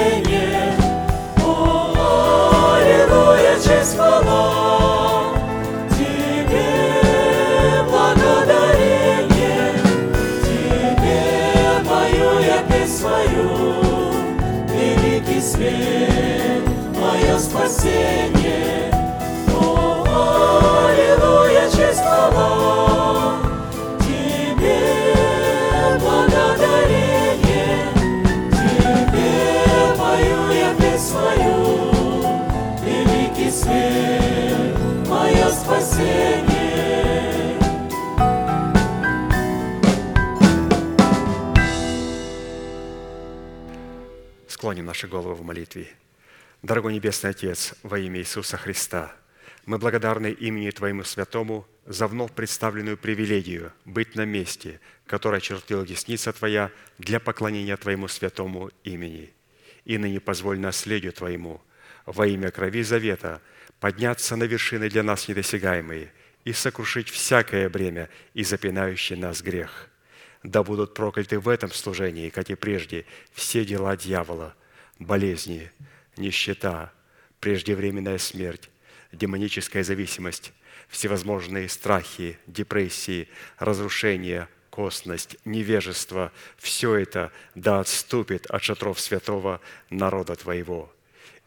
спасение. О, аллилуйя, честь хвала Тебе благодарение, Тебе пою я песнь великий свет, мое спасение. О, аллилуйя, честь Небесный Отец, во имя Иисуса Христа, мы благодарны имени Твоему Святому за вновь представленную привилегию быть на месте, которое чертила десница Твоя для поклонения Твоему святому имени. И ныне позволь наследию Твоему во имя крови завета подняться на вершины для нас недосягаемые и сокрушить всякое бремя и запинающий нас грех. Да будут прокляты в этом служении, как и прежде, все дела дьявола, болезни, нищета, преждевременная смерть, демоническая зависимость, всевозможные страхи, депрессии, разрушения, косность, невежество – все это да отступит от шатров святого народа Твоего.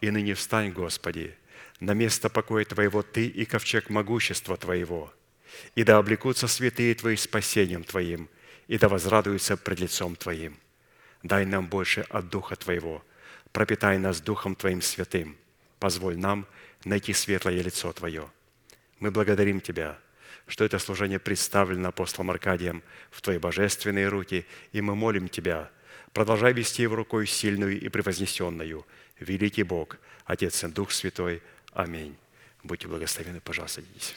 И ныне встань, Господи, на место покоя Твоего Ты и ковчег могущества Твоего, и да облекутся святые Твои спасением Твоим, и да возрадуются пред лицом Твоим. Дай нам больше от Духа Твоего, пропитай нас Духом Твоим святым, позволь нам найти светлое лицо Твое. Мы благодарим Тебя – что это служение представлено апостолом Аркадием в Твои божественные руки, и мы молим Тебя, продолжай вести его рукой сильную и превознесенную. Великий Бог, Отец и Дух Святой. Аминь. Будьте благословены, пожалуйста, садитесь.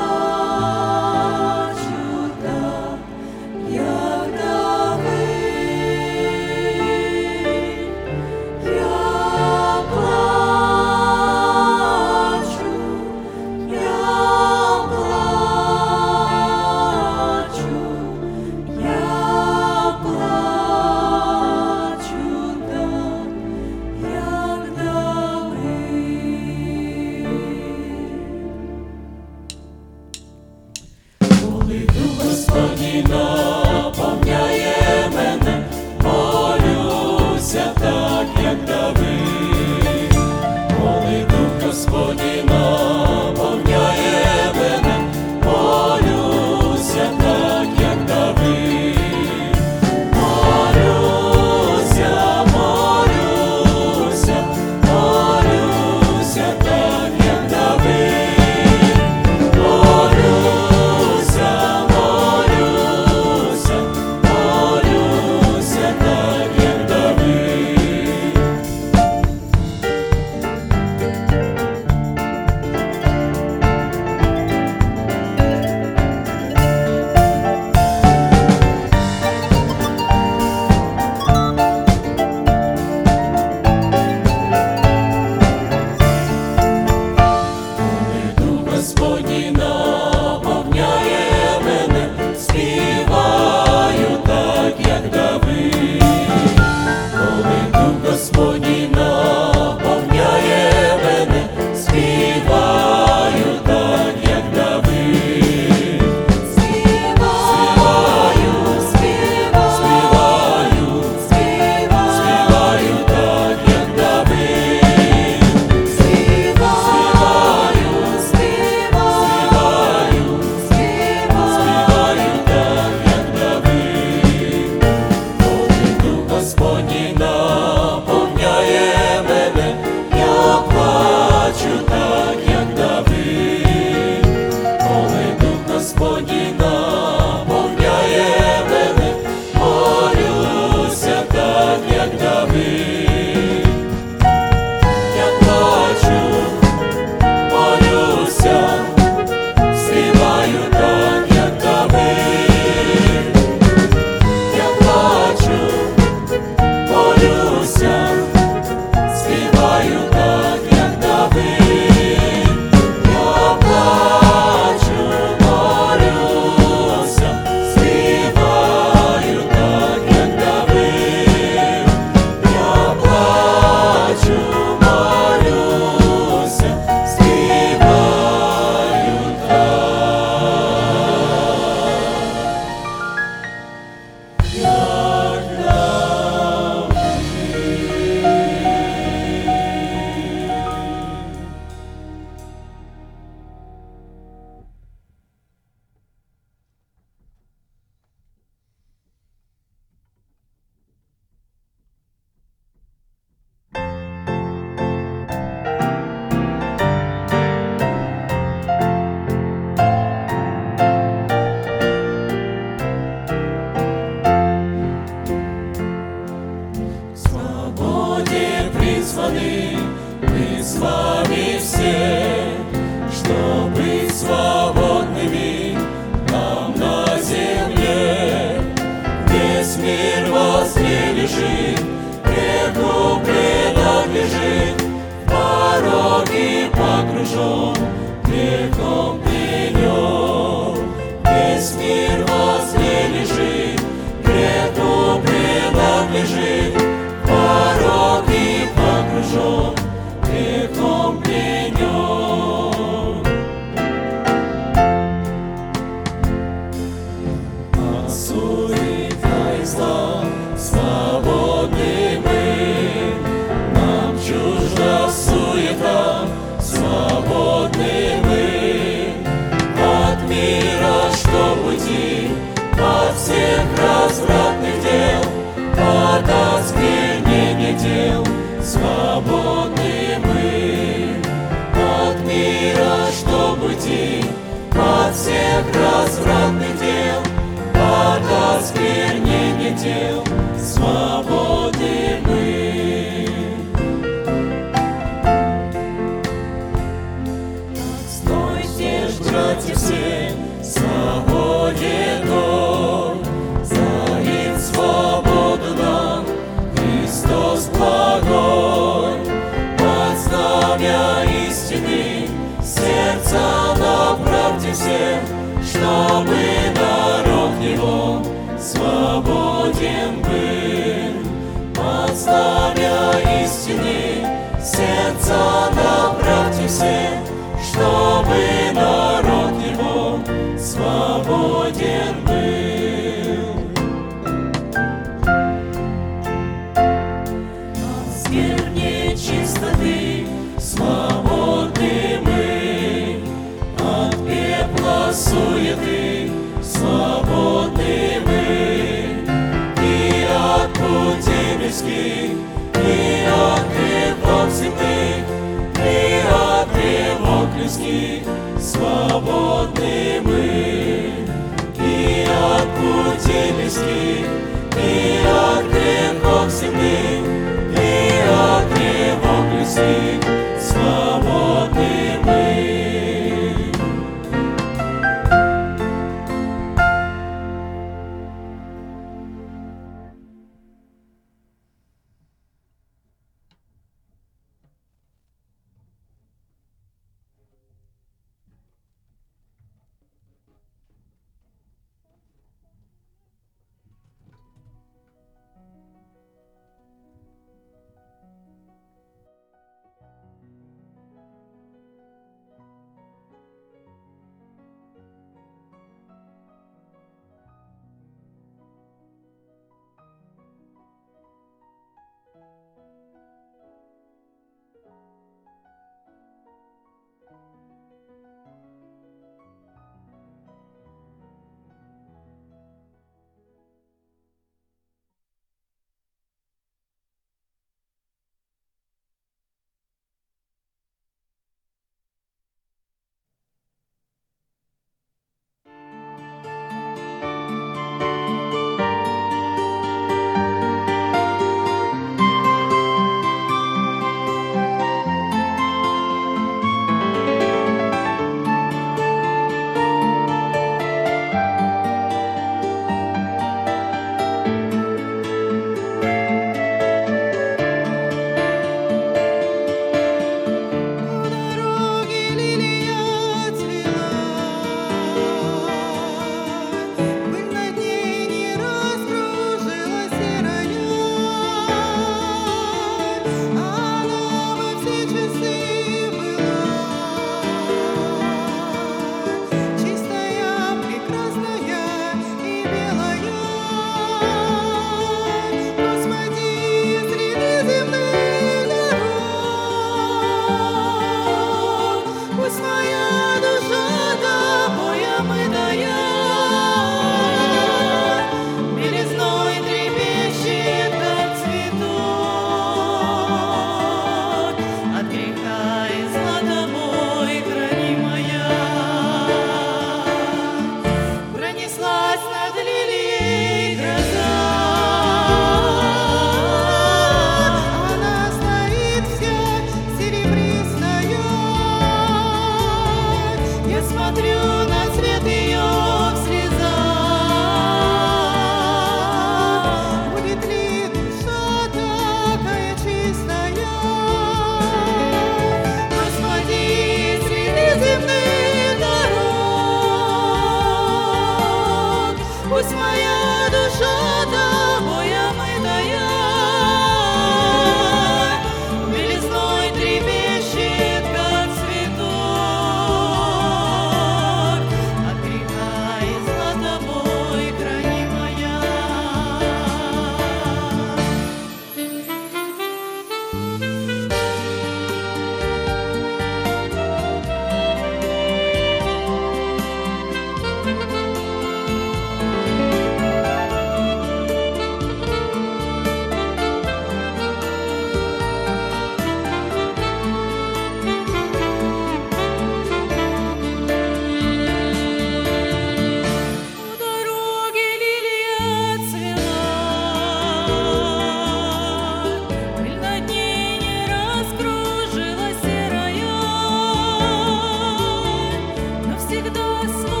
Всегда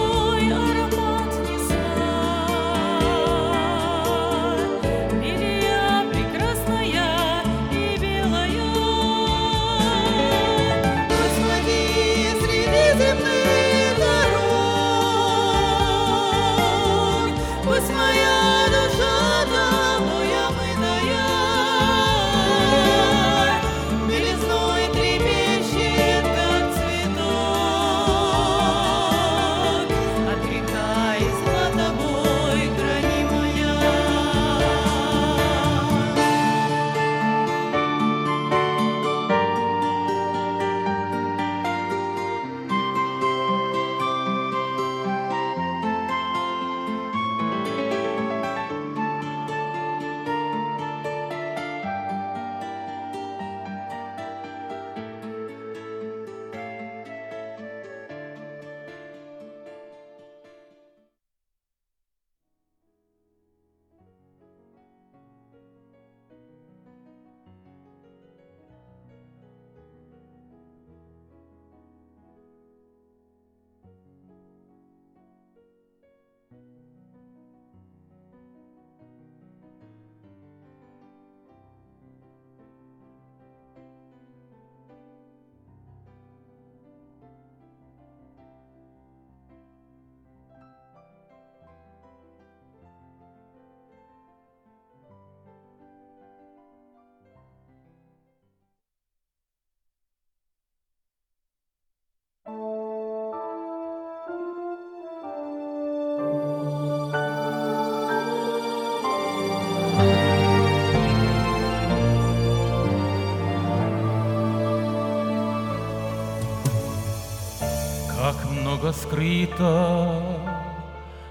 Как много скрыто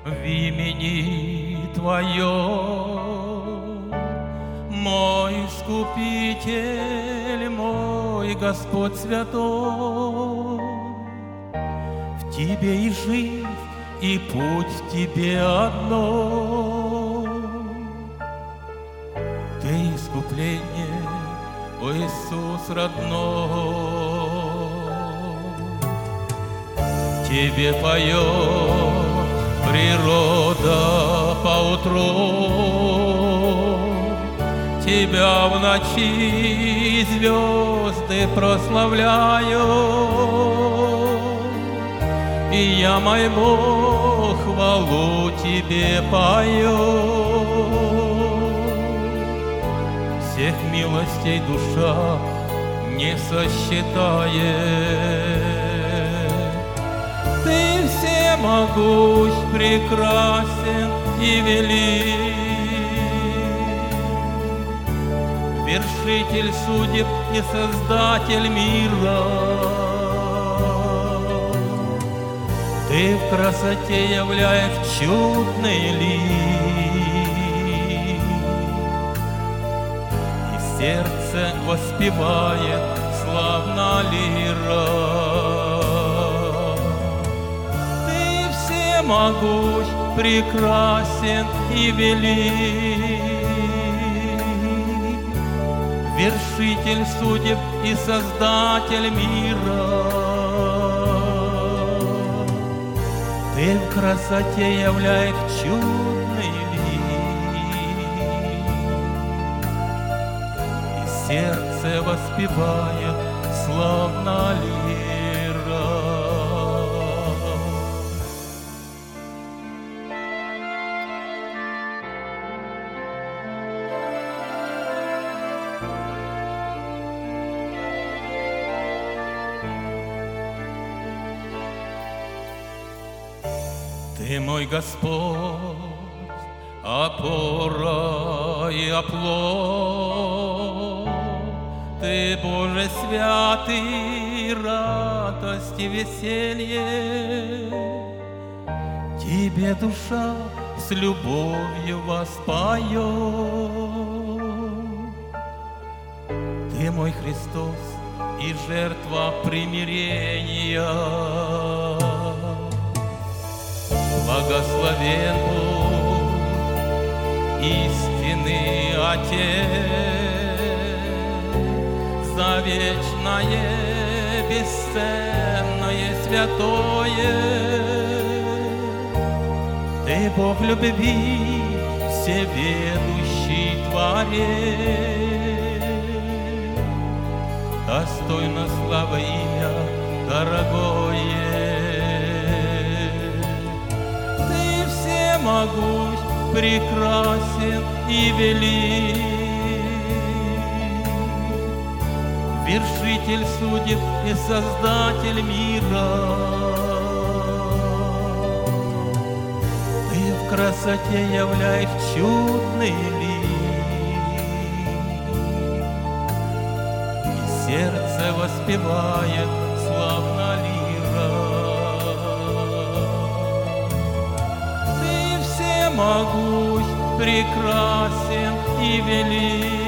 в имени Твоем, Мой Искупитель, мой Господь Святой. Тебе и жизнь, и путь Тебе одно. Ты искупление, о Иисус родной. Тебе поет природа поутру, Тебя в ночи звезды прославляют, И я, мой Бог, хвалу Тебе пою. Всех милостей душа не сосчитает. Ты всемогущ, прекрасен и велик. Вершитель судеб и создатель мира. Ты в красоте являешь чудный лик. И сердце воспевает славно лира. Ты всемогущ, прекрасен и велик. Вершитель судеб и создатель мира. Ты в красоте являешь чудный лик. И сердце воспевает славно лира. Мой Господь, опора и оплот. Ты, Боже святый, радость и веселье. Тебе душа с любовью воспоет. Ты мой Христос и жертва примирения. Благословен Бог, истинный Отец, за вечное, бесценное, святое. Ты Бог любви, всеведущий Творец, достойно слава имя дорогое. Всемогущ, прекрасен и велик, Вершитель судеб и Создатель мира. Ты в красоте являешь чудный лик, И сердце воспевает всемогущ, прекрасен и велик,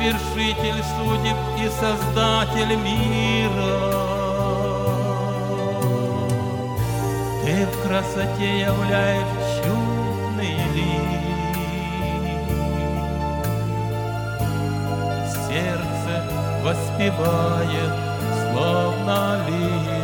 Вершитель судеб и Создатель мира. Ты в красоте являешь чудный лик. Сердце воспевает славно лира.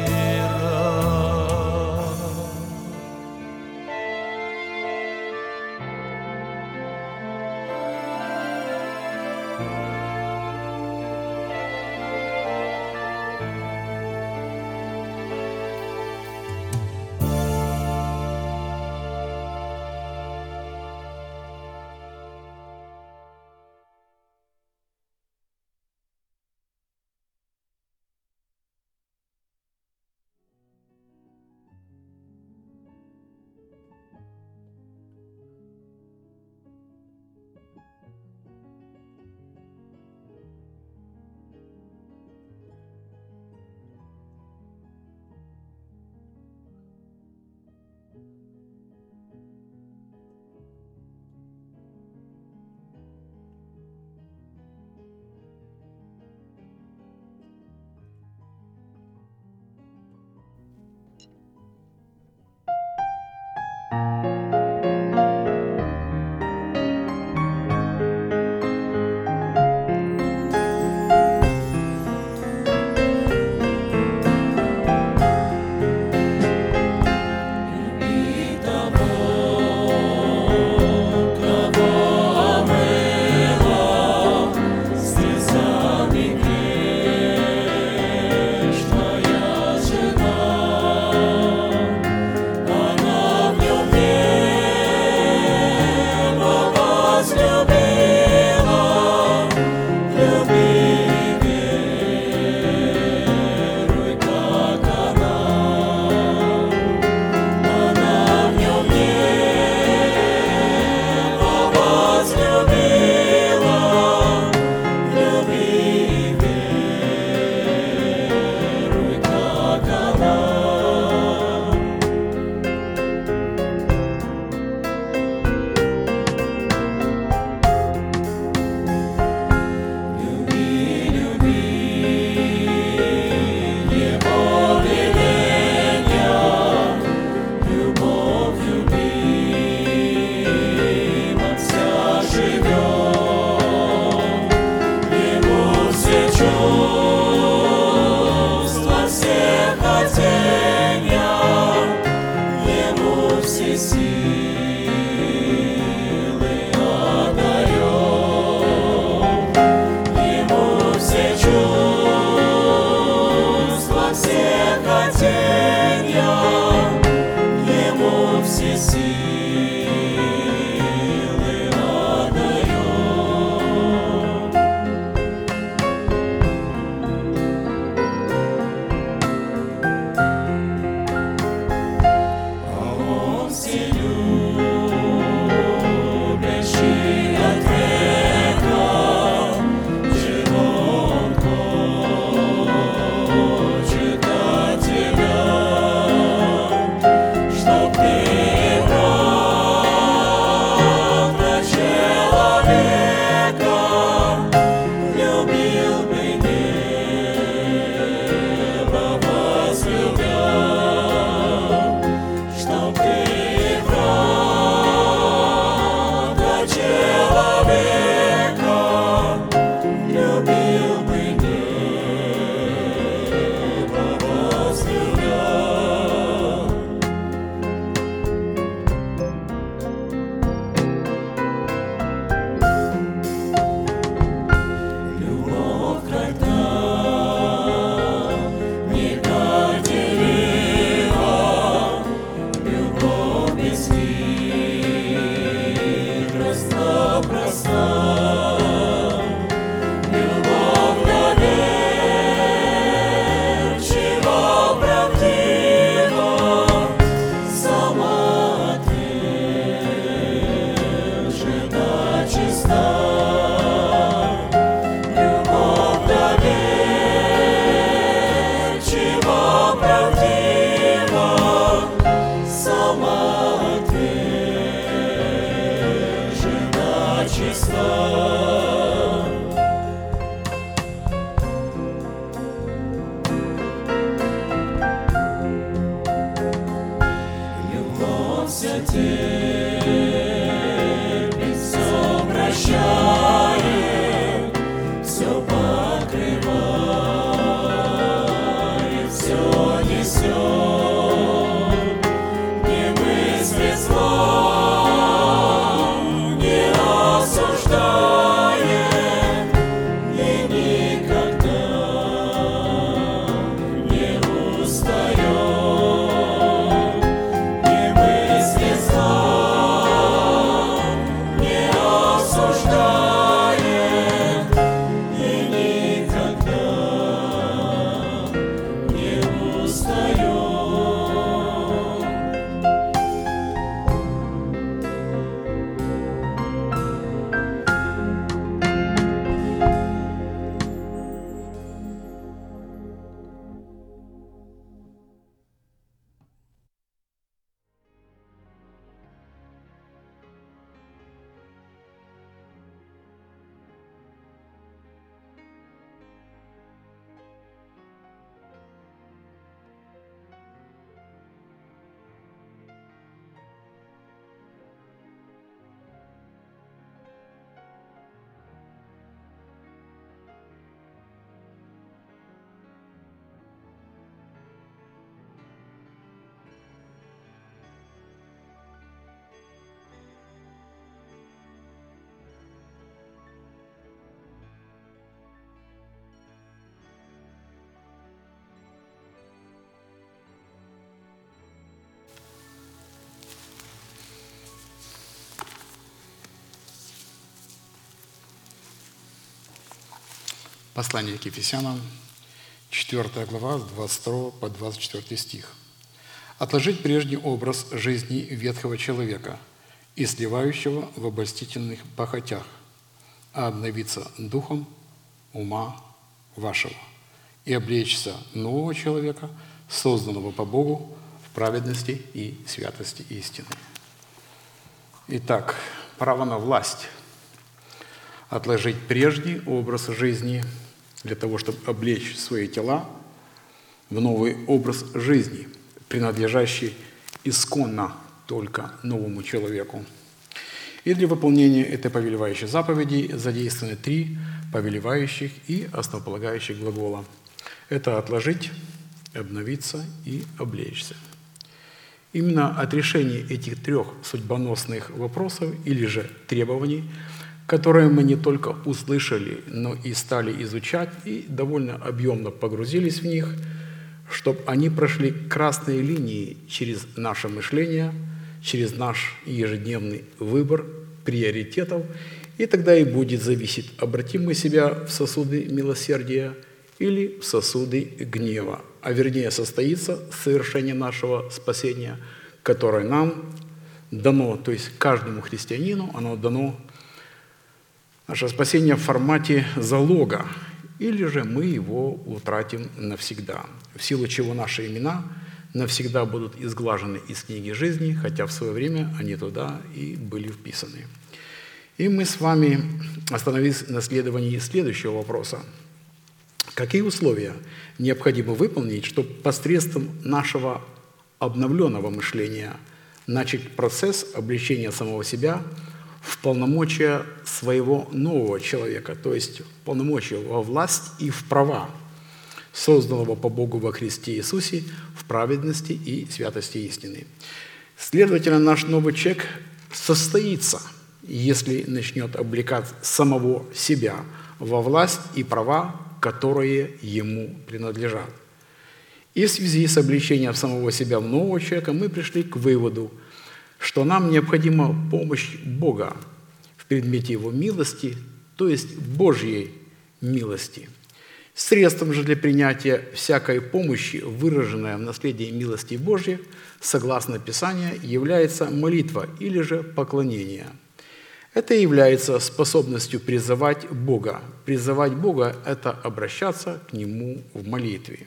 eternity. Послание к Ефесянам, 4 глава, с 22 по 24 стих. «Отложить прежний образ жизни ветхого человека и сливающего в обольстительных похотях, а обновиться духом ума вашего и облечься нового человека, созданного по Богу в праведности и святости истины». Итак, право на власть – отложить прежний образ жизни для того, чтобы облечь свои тела в новый образ жизни, принадлежащий исконно только новому человеку. И для выполнения этой повелевающей заповеди задействованы три повелевающих и основополагающих глагола. Это «отложить», «обновиться» и «облечься». Именно от решения этих трех судьбоносных вопросов или же требований – которые мы не только услышали, но и стали изучать и довольно объемно погрузились в них, чтобы они прошли красные линии через наше мышление, через наш ежедневный выбор приоритетов, и тогда и будет зависеть, обратим мы себя в сосуды милосердия или в сосуды гнева, а вернее состоится совершение нашего спасения, которое нам дано, то есть каждому христианину оно дано Наше спасение в формате залога, или же мы его утратим навсегда, в силу чего наши имена навсегда будут изглажены из книги жизни, хотя в свое время они туда и были вписаны. И мы с вами остановились на следовании следующего вопроса. Какие условия необходимо выполнить, чтобы посредством нашего обновленного мышления начать процесс обличения самого себя – в полномочия своего нового человека, то есть в полномочия во власть и в права, созданного по Богу во Христе Иисусе в праведности и святости истины. Следовательно, наш новый человек состоится, если начнет облекать самого себя во власть и права, которые ему принадлежат. И в связи с обличением самого себя в нового человека мы пришли к выводу – что нам необходима помощь Бога в предмете Его милости, то есть Божьей милости. Средством же для принятия всякой помощи, выраженная в наследии милости Божьей, согласно Писанию, является молитва или же поклонение. Это является способностью призывать Бога. Призывать Бога – это обращаться к Нему в молитве.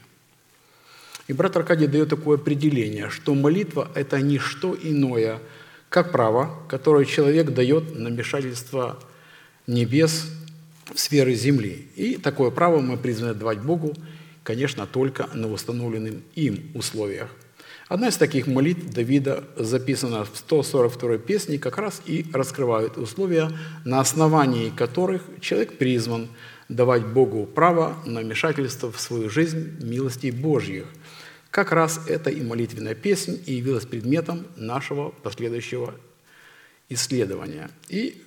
И брат Аркадий дает такое определение, что молитва – это не что иное, как право, которое человек дает на вмешательство небес в сферы земли. И такое право мы призваны давать Богу, конечно, только на установленных им условиях. Одна из таких молитв Давида записана в 142 песне, как раз и раскрывает условия, на основании которых человек призван давать Богу право на вмешательство в свою жизнь милостей Божьих. Как раз эта и молитвенная песнь и явилась предметом нашего последующего исследования. И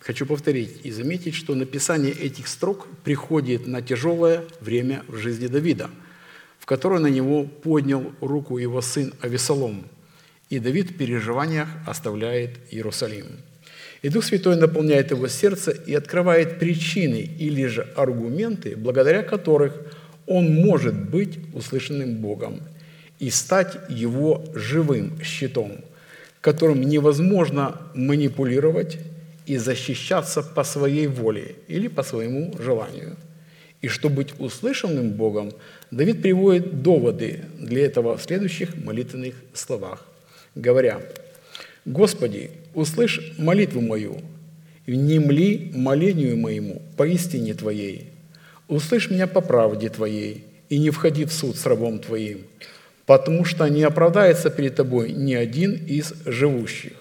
хочу повторить и заметить, что написание этих строк приходит на тяжелое время в жизни Давида – которой на него поднял руку его сын Авесолом. И Давид в переживаниях оставляет Иерусалим. И Дух Святой наполняет его сердце и открывает причины или же аргументы, благодаря которых он может быть услышанным Богом и стать его живым щитом, которым невозможно манипулировать и защищаться по своей воле или по своему желанию. И чтобы быть услышанным Богом, Давид приводит доводы для этого в следующих молитвенных словах, говоря, «Господи, услышь молитву мою, внемли молению моему по истине Твоей, услышь меня по правде Твоей, и не входи в суд с рабом Твоим, потому что не оправдается перед Тобой ни один из живущих.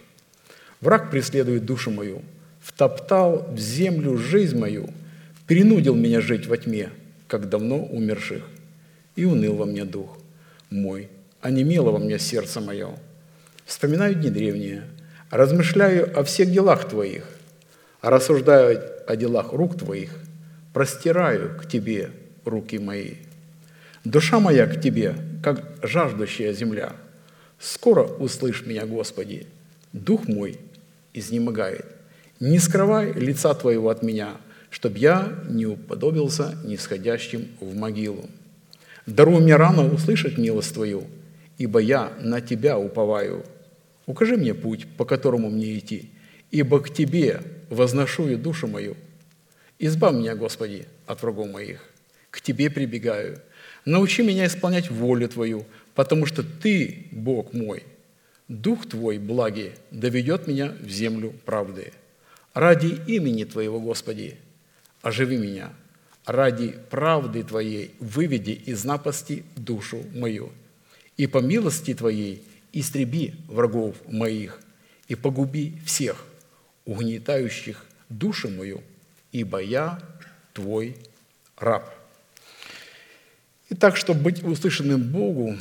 Враг преследует душу мою, втоптал в землю жизнь мою, принудил меня жить во тьме, как давно умерших и уныл во мне дух мой, онемело во мне сердце мое. Вспоминаю дни древние, размышляю о всех делах Твоих, рассуждаю о делах рук Твоих, простираю к Тебе руки мои. Душа моя к Тебе, как жаждущая земля. Скоро услышь меня, Господи, дух мой изнемогает. Не скрывай лица Твоего от меня, чтоб я не уподобился нисходящим в могилу. Даруй мне рано услышать милость Твою, ибо я на Тебя уповаю. Укажи мне путь, по которому мне идти, ибо к Тебе возношу я душу мою. Избавь меня, Господи, от врагов моих. К Тебе прибегаю. Научи меня исполнять волю Твою, потому что Ты, Бог мой, Дух Твой, благий, доведет меня в землю правды. Ради имени Твоего, Господи, оживи меня – ради правды Твоей выведи из напасти душу мою, и по милости Твоей истреби врагов моих, и погуби всех, угнетающих душу мою, ибо я Твой раб». Итак, чтобы быть услышанным Богу,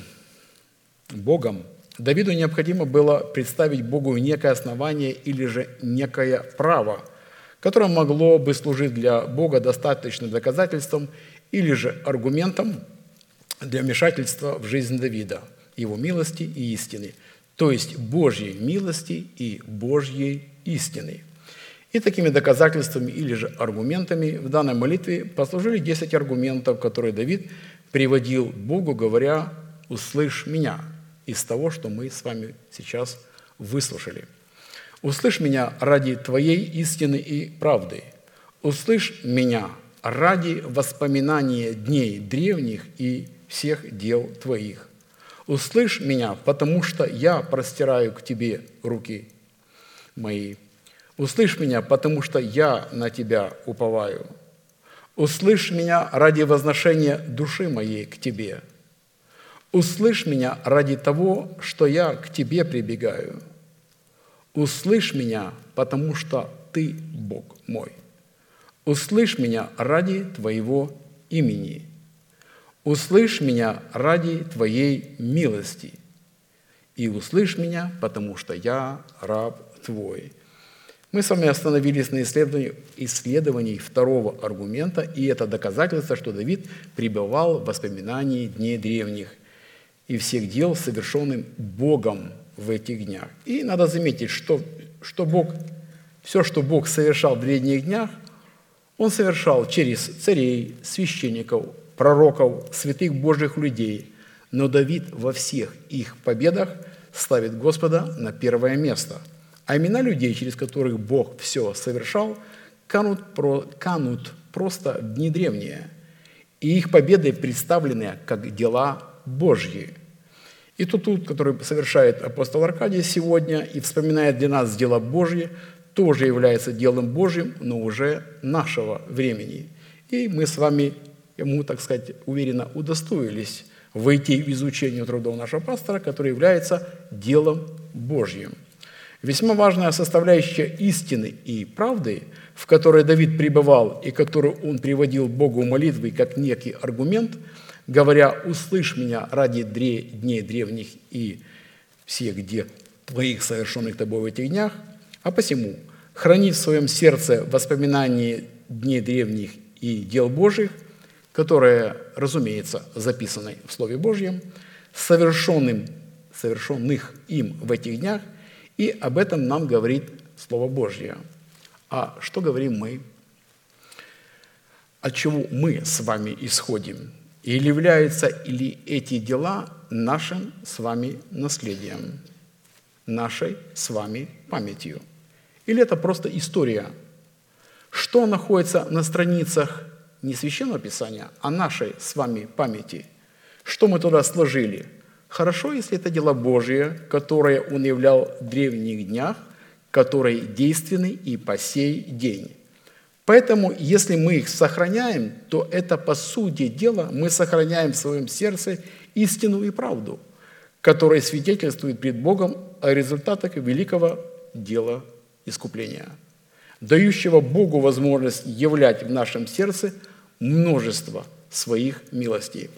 Богом, Давиду необходимо было представить Богу некое основание или же некое право – которое могло бы служить для Бога достаточным доказательством или же аргументом для вмешательства в жизнь Давида, его милости и истины, то есть Божьей милости и Божьей истины. И такими доказательствами или же аргументами в данной молитве послужили 10 аргументов, которые Давид приводил Богу, говоря «услышь меня» из того, что мы с вами сейчас выслушали – Услышь меня ради Твоей истины и правды. Услышь меня ради воспоминания дней древних и всех дел Твоих. Услышь меня, потому что я простираю к Тебе руки мои. Услышь меня, потому что я на Тебя уповаю. Услышь меня ради возношения души моей к Тебе. Услышь меня ради того, что я к Тебе прибегаю – Услышь меня, потому что Ты Бог мой. Услышь меня ради Твоего имени. Услышь меня ради Твоей милости. И услышь меня, потому что я раб Твой. Мы с вами остановились на исследовании, исследовании второго аргумента, и это доказательство, что Давид пребывал в воспоминании дней древних и всех дел, совершенным Богом в этих днях. И надо заметить, что, что Бог, все, что Бог совершал в древних днях, Он совершал через царей, священников, пророков, святых Божьих людей. Но Давид во всех их победах ставит Господа на первое место. А имена людей, через которых Бог все совершал, канут, про, канут просто в дни древние. И их победы представлены как дела Божьи – и тот труд, который совершает апостол Аркадий сегодня и вспоминает для нас дела Божьи, тоже является делом Божьим, но уже нашего времени. И мы с вами ему, так сказать, уверенно удостоились войти в изучение трудов нашего пастора, который является делом Божьим. Весьма важная составляющая истины и правды, в которой Давид пребывал и которую он приводил Богу молитвой как некий аргумент, говоря «Услышь меня ради дней древних и всех где твоих совершенных тобой в этих днях, а посему храни в своем сердце воспоминания дней древних и дел Божьих, которые, разумеется, записаны в Слове Божьем, совершенным, совершенных им в этих днях, и об этом нам говорит Слово Божье. А что говорим мы? От чего мы с вами исходим? Или являются ли эти дела нашим с вами наследием, нашей с вами памятью? Или это просто история? Что находится на страницах не Священного Писания, а нашей с вами памяти? Что мы туда сложили? Хорошо, если это дело Божие, которое Он являл в древних днях, которые действенны и по сей день. Поэтому, если мы их сохраняем, то это, по сути дела, мы сохраняем в своем сердце истину и правду, которая свидетельствует пред Богом о результатах великого дела искупления, дающего Богу возможность являть в нашем сердце множество своих милостей.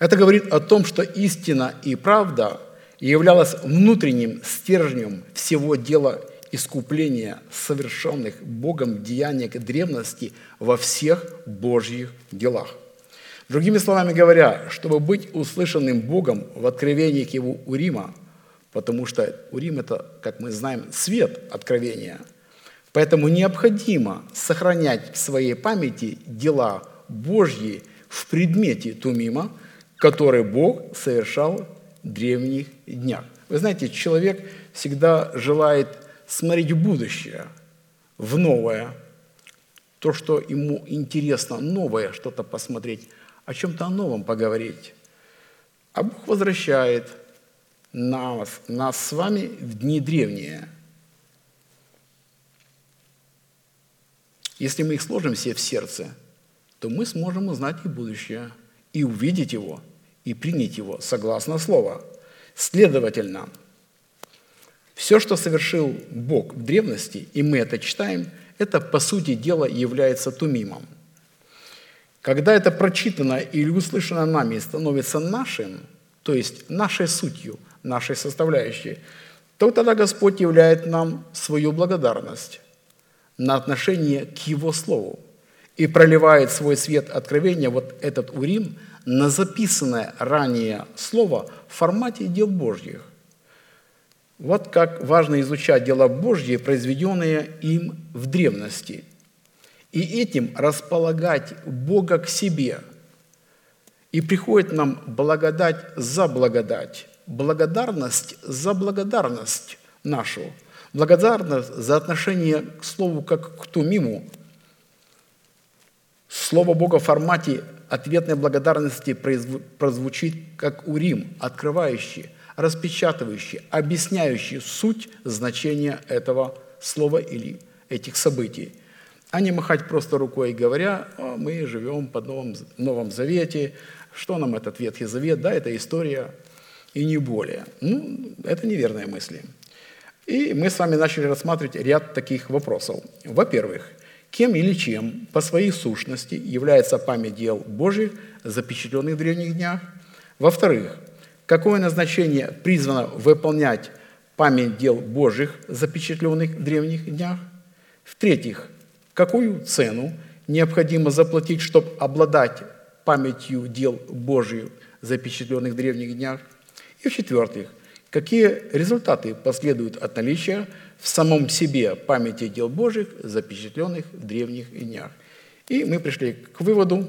Это говорит о том, что истина и правда являлась внутренним стержнем всего дела искупления, совершенных Богом в деяниях древности во всех Божьих делах. Другими словами говоря, чтобы быть услышанным Богом в откровениях Его Урима, потому что Урим – это, как мы знаем, свет откровения. Поэтому необходимо сохранять в своей памяти дела Божьи в предмете Тумима, который Бог совершал в древних днях. Вы знаете, человек всегда желает смотреть в будущее, в новое, то, что ему интересно, новое что-то посмотреть, о чем-то новом поговорить. А Бог возвращает нас, нас с вами в дни древние. Если мы их сложим все в сердце, то мы сможем узнать и будущее, и увидеть его, и принять его согласно Слова. Следовательно, все, что совершил Бог в древности, и мы это читаем, это, по сути дела, является тумимом. Когда это прочитано или услышано нами и становится нашим, то есть нашей сутью, нашей составляющей, то тогда Господь являет нам свою благодарность на отношение к Его Слову и проливает свой свет откровения, вот этот урим, на записанное ранее Слово в формате дел Божьих. Вот как важно изучать дела Божьи, произведенные им в древности, и этим располагать Бога к себе. И приходит нам благодать за благодать, благодарность за благодарность нашу, благодарность за отношение к Слову как к Тумиму. Слово Бога в формате ответной благодарности прозвучит как Урим, открывающий – распечатывающий, объясняющий суть значения этого слова или этих событий, а не махать просто рукой, говоря, мы живем под Новом, Новом Завете, что нам этот Ветхий Завет, да, это история и не более. Ну, это неверные мысли. И мы с вами начали рассматривать ряд таких вопросов. Во-первых, кем или чем по своей сущности является память дел Божьих, запечатленных в древних днях? Во-вторых, Какое назначение призвано выполнять память дел Божьих, запечатленных в древних днях? В-третьих, какую цену необходимо заплатить, чтобы обладать памятью дел Божьих, запечатленных в древних днях? И в-четвертых, какие результаты последуют от наличия в самом себе памяти дел Божьих, запечатленных в древних днях? И мы пришли к выводу,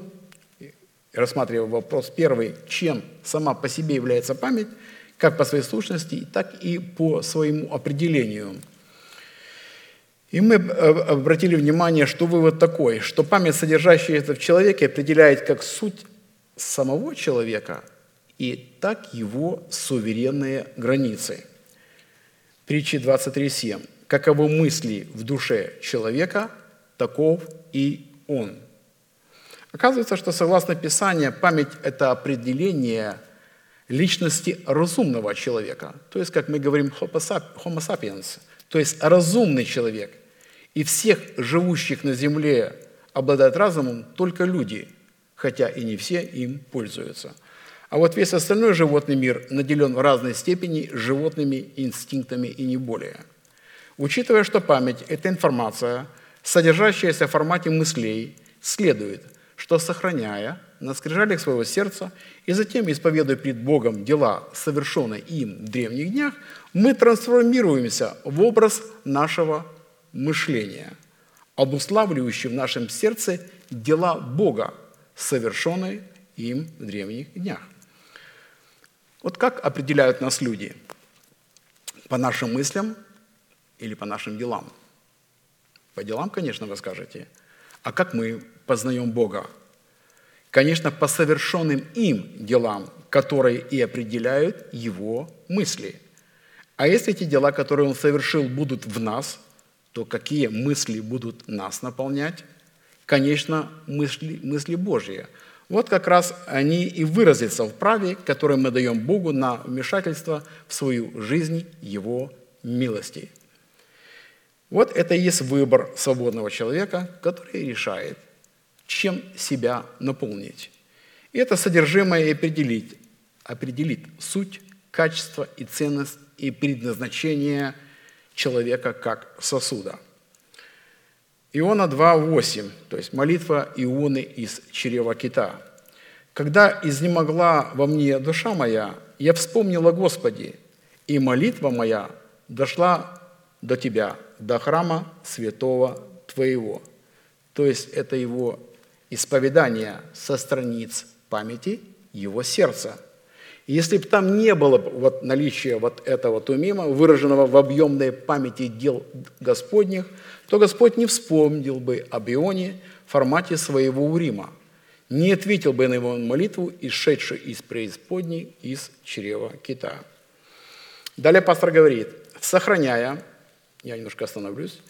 рассматривая вопрос первый, чем сама по себе является память, как по своей сущности, так и по своему определению. И мы обратили внимание, что вывод такой, что память, содержащаяся в человеке, определяет как суть самого человека и так его суверенные границы. Притчи 23.7. «Каковы мысли в душе человека, таков и он». Оказывается, что согласно Писанию, память – это определение личности разумного человека. То есть, как мы говорим, homo sapiens, то есть разумный человек. И всех живущих на земле обладают разумом только люди, хотя и не все им пользуются. А вот весь остальной животный мир наделен в разной степени животными инстинктами и не более. Учитывая, что память – это информация, содержащаяся в формате мыслей, следует, что сохраняя на скрижалях своего сердца и затем исповедуя пред Богом дела, совершенные им в древних днях, мы трансформируемся в образ нашего мышления, обуславливающий в нашем сердце дела Бога, совершенные им в древних днях. Вот как определяют нас люди? По нашим мыслям или по нашим делам? По делам, конечно, вы скажете. А как мы познаем Бога? Конечно, по совершенным им делам, которые и определяют его мысли. А если эти дела, которые он совершил, будут в нас, то какие мысли будут нас наполнять? Конечно, мысли, мысли Божьи. Вот как раз они и выразятся в праве, которое мы даем Богу на вмешательство в свою жизнь Его милости. Вот это и есть выбор свободного человека, который решает, чем себя наполнить. И это содержимое и определит, определит суть, качество и ценность и предназначение человека как сосуда. Иона 2.8, то есть молитва Ионы из чрева кита. «Когда изнемогла во мне душа моя, я вспомнила Господи, и молитва моя дошла до Тебя, до храма святого Твоего». То есть это его исповедание со страниц памяти его сердца – если бы там не было вот наличия вот этого тумима, выраженного в объемной памяти дел Господних, то Господь не вспомнил бы об Ионе в формате своего урима, не ответил бы на его молитву, исшедшую из преисподней, из чрева кита. Далее пастор говорит, сохраняя, я немножко остановлюсь,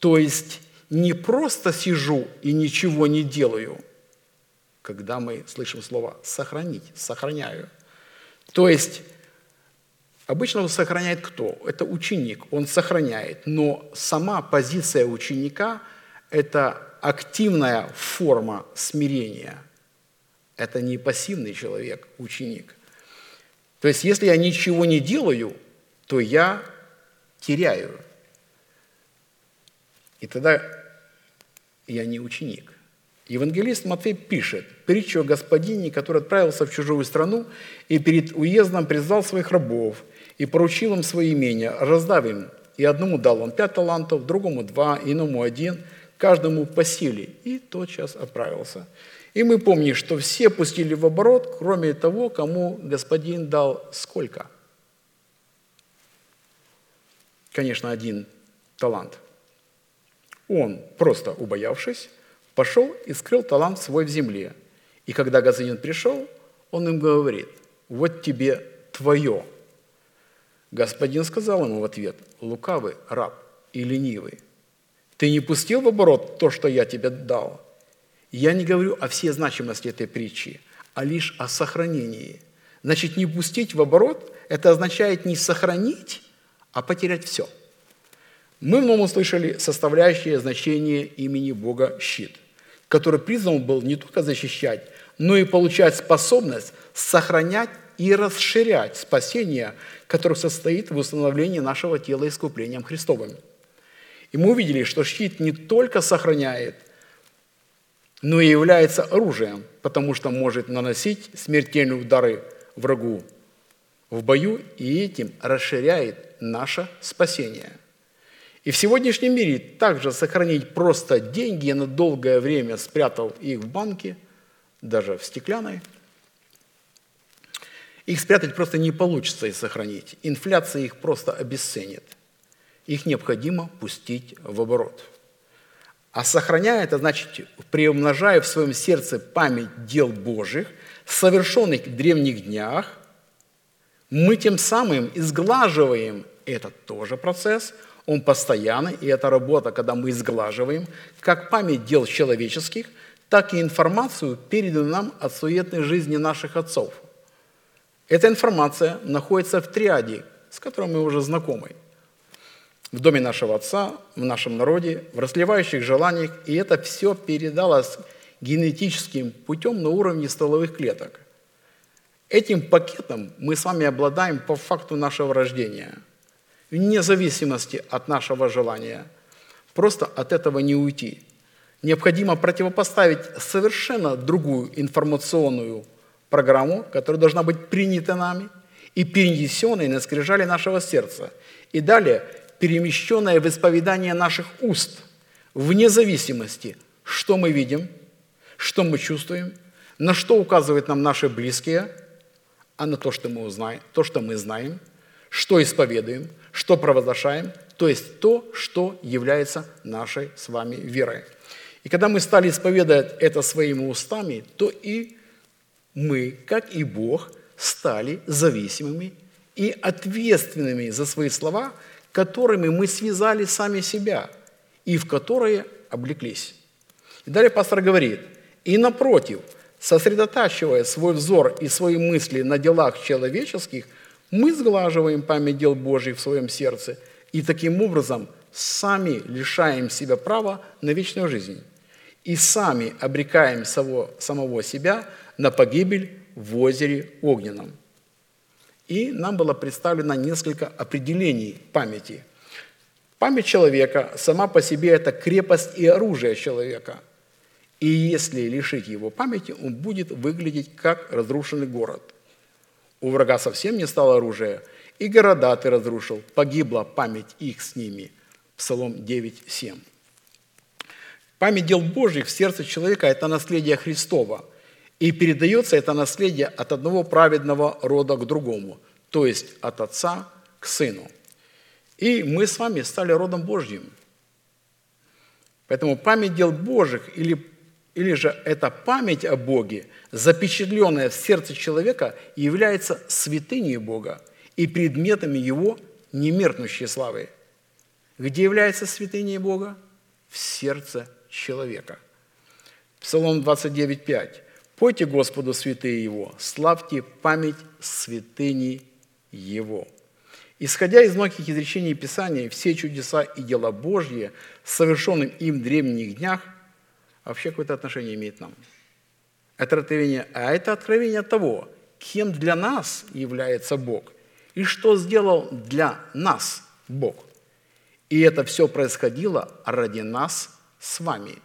то есть не просто сижу и ничего не делаю, когда мы слышим слово «сохранить», «сохраняю», то есть обычно сохраняет кто? Это ученик, он сохраняет. Но сама позиция ученика – это активная форма смирения. Это не пассивный человек, ученик. То есть если я ничего не делаю, то я теряю. И тогда я не ученик. Евангелист Матфей пишет притчу о господине, который отправился в чужую страну и перед уездом призвал своих рабов и поручил им свои имения, раздав им. И одному дал он пять талантов, другому два, иному один, каждому по силе. И тотчас отправился. И мы помним, что все пустили в оборот, кроме того, кому господин дал сколько? Конечно, один талант. Он, просто убоявшись, пошел и скрыл талант свой в земле. И когда господин пришел, он им говорит, вот тебе твое. Господин сказал ему в ответ, лукавый раб и ленивый, ты не пустил в оборот то, что я тебе дал. Я не говорю о всей значимости этой притчи, а лишь о сохранении. Значит, не пустить в оборот – это означает не сохранить, а потерять все. Мы в новом услышали составляющее значение имени Бога щит который призван был не только защищать, но и получать способность сохранять и расширять спасение, которое состоит в установлении нашего тела искуплением Христовым. И мы увидели, что щит не только сохраняет, но и является оружием, потому что может наносить смертельные удары врагу в бою и этим расширяет наше спасение – и в сегодняшнем мире также сохранить просто деньги, я на долгое время спрятал их в банке, даже в стеклянной, их спрятать просто не получится и сохранить. Инфляция их просто обесценит. Их необходимо пустить в оборот. А сохраняя, это значит, приумножая в своем сердце память дел Божьих, совершенных в древних днях, мы тем самым изглаживаем этот тоже процесс – он постоянный, и это работа, когда мы изглаживаем как память дел человеческих, так и информацию, переданную нам от суетной жизни наших отцов. Эта информация находится в триаде, с которой мы уже знакомы. В доме нашего отца, в нашем народе, в расливающих желаниях, и это все передалось генетическим путем на уровне стволовых клеток. Этим пакетом мы с вами обладаем по факту нашего рождения, вне зависимости от нашего желания. Просто от этого не уйти. Необходимо противопоставить совершенно другую информационную программу, которая должна быть принята нами и перенесенной на скрижали нашего сердца. И далее перемещенная в исповедание наших уст, вне зависимости, что мы видим, что мы чувствуем, на что указывают нам наши близкие, а на то, что мы узнаем, то, что мы знаем, что исповедуем, что провозглашаем, то есть то, что является нашей с вами верой. И когда мы стали исповедовать это своими устами, то и мы, как и Бог, стали зависимыми и ответственными за свои слова, которыми мы связали сами себя и в которые облеклись. И далее пастор говорит, и напротив, сосредотачивая свой взор и свои мысли на делах человеческих, мы сглаживаем память дел Божьих в своем сердце и таким образом сами лишаем себя права на вечную жизнь и сами обрекаем самого себя на погибель в озере огненном. И нам было представлено несколько определений памяти. Память человека сама по себе – это крепость и оружие человека. И если лишить его памяти, он будет выглядеть как разрушенный город. У врага совсем не стало оружия, и города ты разрушил, погибла память их с ними. Псалом 9:7. Память дел Божьих в сердце человека – это наследие Христова – и передается это наследие от одного праведного рода к другому, то есть от отца к сыну. И мы с вами стали родом Божьим. Поэтому память дел Божьих или, или же эта память о Боге, запечатленная в сердце человека, является святыней Бога и предметами Его немеркнущей славы. Где является святыней Бога? В сердце человека. Псалом 29.5. Пойте Господу святые Его, славьте память святыни Его. Исходя из многих изречений Писания, все чудеса и дела Божьи, совершенным им в древних днях, вообще какое-то отношение имеет нам. Это откровение, а это откровение того, кем для нас является Бог и что сделал для нас Бог. И это все происходило ради нас с вами.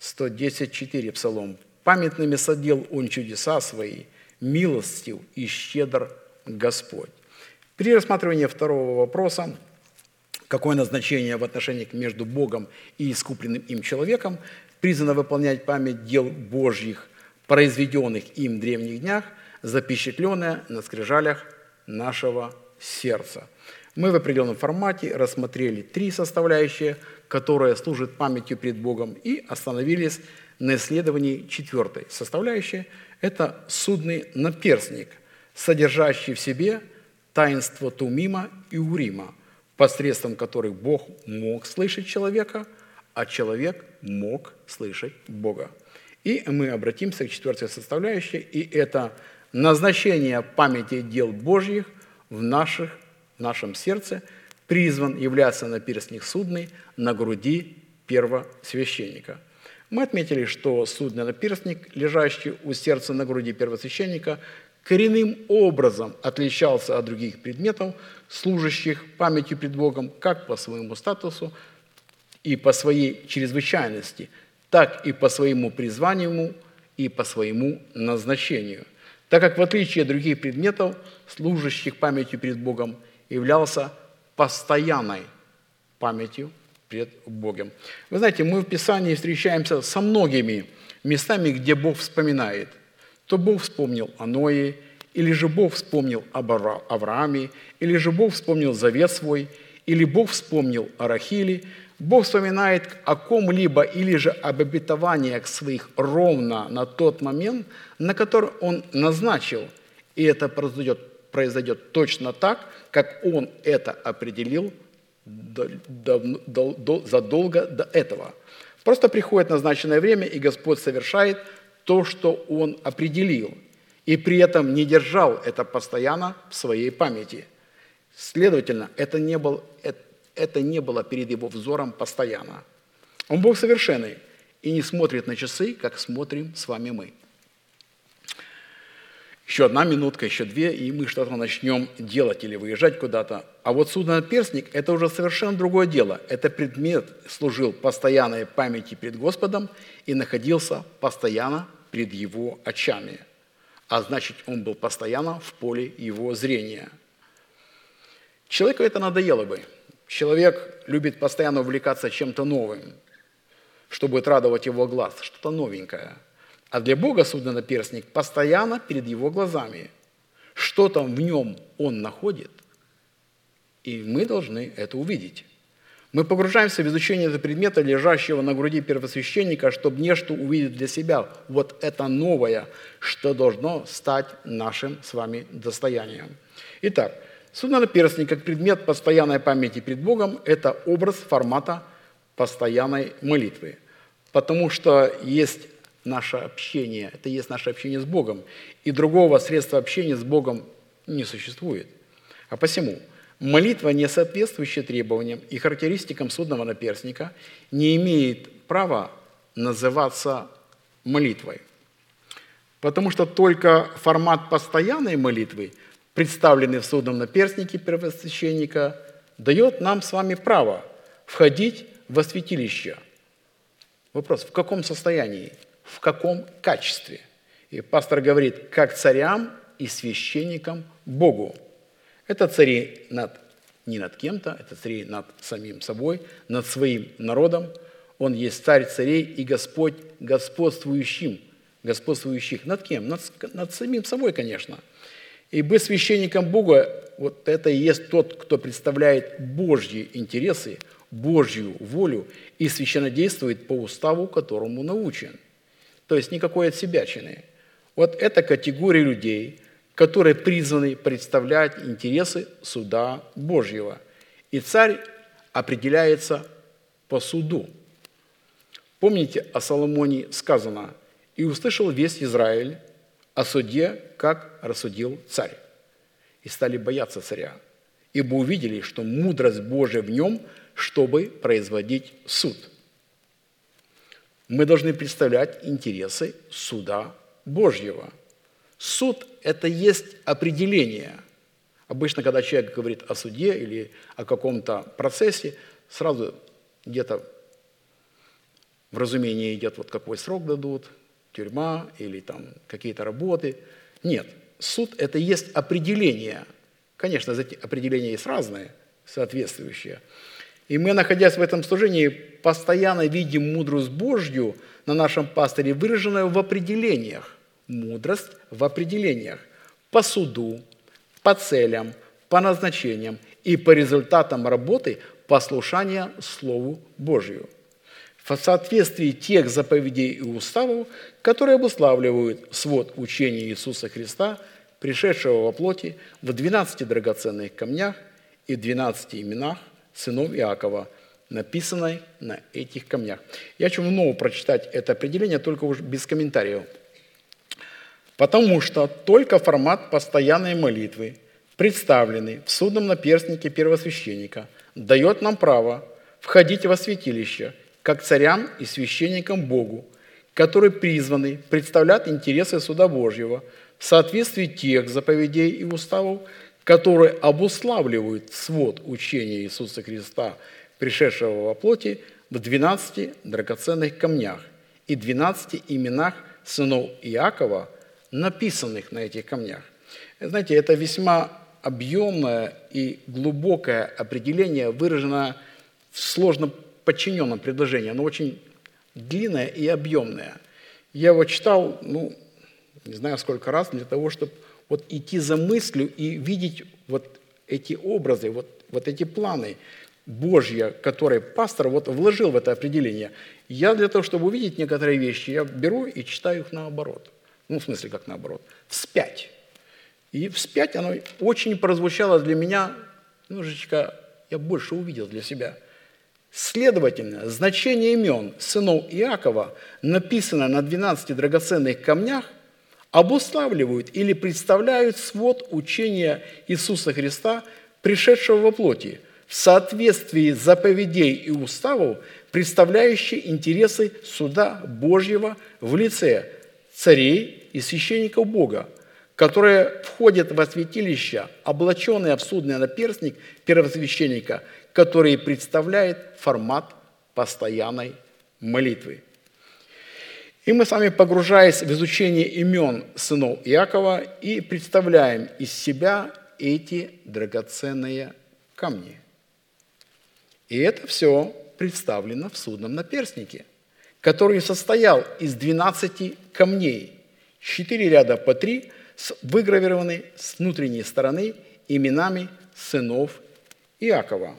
110.4 Псалом памятными содел Он чудеса Свои, милостив и щедр Господь. При рассматривании второго вопроса, какое назначение в отношениях между Богом и искупленным им человеком, призвано выполнять память дел Божьих, произведенных им в древних днях, запечатленное на скрижалях нашего сердца. Мы в определенном формате рассмотрели три составляющие, которые служат памятью пред Богом, и остановились на исследовании четвертой составляющей – это судный наперстник, содержащий в себе таинство Тумима и Урима, посредством которых Бог мог слышать человека, а человек мог слышать Бога. И мы обратимся к четвертой составляющей, и это назначение памяти дел Божьих в, наших, в нашем сердце призван являться на перстник судный на груди первосвященника – мы отметили, что судный наперстник, лежащий у сердца на груди первосвященника, коренным образом отличался от других предметов, служащих памятью пред Богом, как по своему статусу и по своей чрезвычайности, так и по своему призванию и по своему назначению, так как в отличие от других предметов, служащих памятью пред Богом, являлся постоянной памятью пред Богом. Вы знаете, мы в Писании встречаемся со многими местами, где Бог вспоминает. То Бог вспомнил о Ное, или же Бог вспомнил об Аврааме, или же Бог вспомнил завет свой, или Бог вспомнил о Рахиле. Бог вспоминает о ком-либо или же об обетованиях своих ровно на тот момент, на который Он назначил. И это произойдет, произойдет точно так, как Он это определил задолго до этого. Просто приходит назначенное время, и Господь совершает то, что Он определил, и при этом не держал это постоянно в своей памяти. Следовательно, это не, был, это не было перед Его взором постоянно. Он Бог совершенный и не смотрит на часы, как смотрим с вами мы. Еще одна минутка, еще две, и мы что-то начнем делать или выезжать куда-то. А вот судно-перстник – это уже совершенно другое дело. Это предмет служил постоянной памяти перед Господом и находился постоянно перед Его очами. А значит, он был постоянно в поле Его зрения. Человеку это надоело бы. Человек любит постоянно увлекаться чем-то новым, чтобы радовать его глаз, что-то новенькое – а для Бога судно-наперстник постоянно перед его глазами. Что там в нем он находит, и мы должны это увидеть. Мы погружаемся в изучение этого предмета, лежащего на груди первосвященника, чтобы нечто увидеть для себя. Вот это новое, что должно стать нашим с вами достоянием. Итак, судно-наперстник как предмет постоянной памяти перед Богом – это образ формата постоянной молитвы. Потому что есть наше общение, это есть наше общение с Богом. И другого средства общения с Богом не существует. А посему молитва, не соответствующая требованиям и характеристикам судного наперстника, не имеет права называться молитвой. Потому что только формат постоянной молитвы, представленный в судном наперстнике первосвященника, дает нам с вами право входить во святилище. Вопрос, в каком состоянии? В каком качестве. И пастор говорит, как царям и священникам Богу. Это цари над, не над кем-то, это цари над самим собой, над своим народом. Он есть царь царей и Господь господствующим, господствующих. Над кем? Над, над самим собой, конечно. И быть священником Бога, вот это и есть тот, кто представляет Божьи интересы, Божью волю и священно действует по уставу, которому научен – то есть никакой отсебячины. Вот это категория людей, которые призваны представлять интересы суда Божьего. И царь определяется по суду. Помните, о Соломоне сказано, «И услышал весь Израиль о суде, как рассудил царь». И стали бояться царя, ибо увидели, что мудрость Божия в нем, чтобы производить суд – мы должны представлять интересы суда Божьего. Суд – это есть определение. Обычно, когда человек говорит о суде или о каком-то процессе, сразу где-то в разумении идет, вот какой срок дадут, тюрьма или там какие-то работы. Нет, суд – это есть определение. Конечно, эти определения есть разные, соответствующие – и мы, находясь в этом служении, постоянно видим мудрость Божью на нашем пастыре, выраженную в определениях. Мудрость в определениях. По суду, по целям, по назначениям и по результатам работы послушания Слову Божию. В соответствии тех заповедей и уставов, которые обуславливают свод учения Иисуса Христа, пришедшего во плоти в 12 драгоценных камнях и 12 именах, сынов Иакова, написанной на этих камнях. Я хочу вновь прочитать это определение, только уже без комментариев. Потому что только формат постоянной молитвы, представленный в судном наперстнике первосвященника, дает нам право входить во святилище, как царям и священникам Богу, которые призваны представлять интересы суда Божьего в соответствии тех заповедей и уставов, которые обуславливают свод учения Иисуса Христа, пришедшего во плоти, в 12 драгоценных камнях и 12 именах сынов Иакова, написанных на этих камнях. Знаете, это весьма объемное и глубокое определение, выраженное в сложно подчиненном предложении. Оно очень длинное и объемное. Я его читал, ну, не знаю сколько раз, для того, чтобы вот идти за мыслью и видеть вот эти образы, вот, вот эти планы Божьи, которые пастор вот вложил в это определение. Я для того, чтобы увидеть некоторые вещи, я беру и читаю их наоборот. Ну, в смысле, как наоборот? Вспять. И вспять оно очень прозвучало для меня, немножечко, я больше увидел для себя. Следовательно, значение имен сынов Иакова, написанное на 12 драгоценных камнях, обуславливают или представляют свод учения Иисуса Христа, пришедшего во плоти, в соответствии с заповедей и уставов, представляющие интересы суда Божьего в лице царей и священников Бога, которые входят во святилище, облаченные в судный наперстник первосвященника, который представляет формат постоянной молитвы. И мы с вами, погружаясь в изучение имен сынов Иакова, и представляем из себя эти драгоценные камни. И это все представлено в судном наперстнике, который состоял из 12 камней, 4 ряда по 3, выгравированы с внутренней стороны именами сынов Иакова.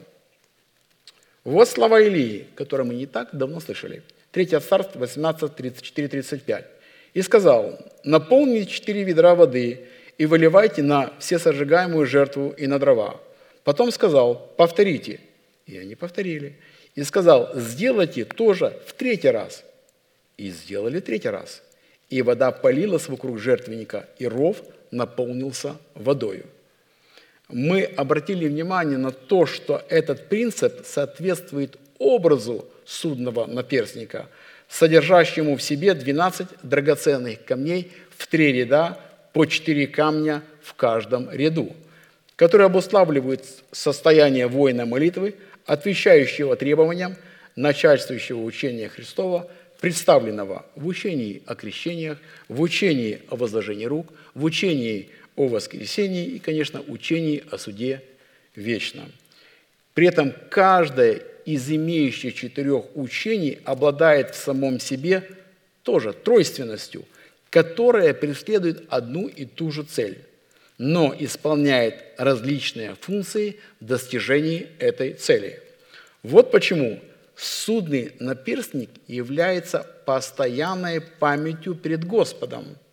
Вот слова Илии, которые мы не так давно слышали. 3 Царство 18, 34, 35. «И сказал, наполните четыре ведра воды и выливайте на все сожигаемую жертву и на дрова». Потом сказал, повторите. И они повторили. И сказал, сделайте тоже в третий раз. И сделали третий раз. И вода полилась вокруг жертвенника, и ров наполнился водою мы обратили внимание на то, что этот принцип соответствует образу судного наперстника, содержащему в себе 12 драгоценных камней в три ряда по четыре камня в каждом ряду, которые обуславливают состояние воина молитвы, отвечающего требованиям начальствующего учения Христова, представленного в учении о крещениях, в учении о возложении рук, в учении о воскресении и, конечно, учении о суде вечном. При этом каждое из имеющих четырех учений обладает в самом себе тоже тройственностью, которая преследует одну и ту же цель, но исполняет различные функции в достижении этой цели. Вот почему судный наперстник является постоянной памятью перед Господом –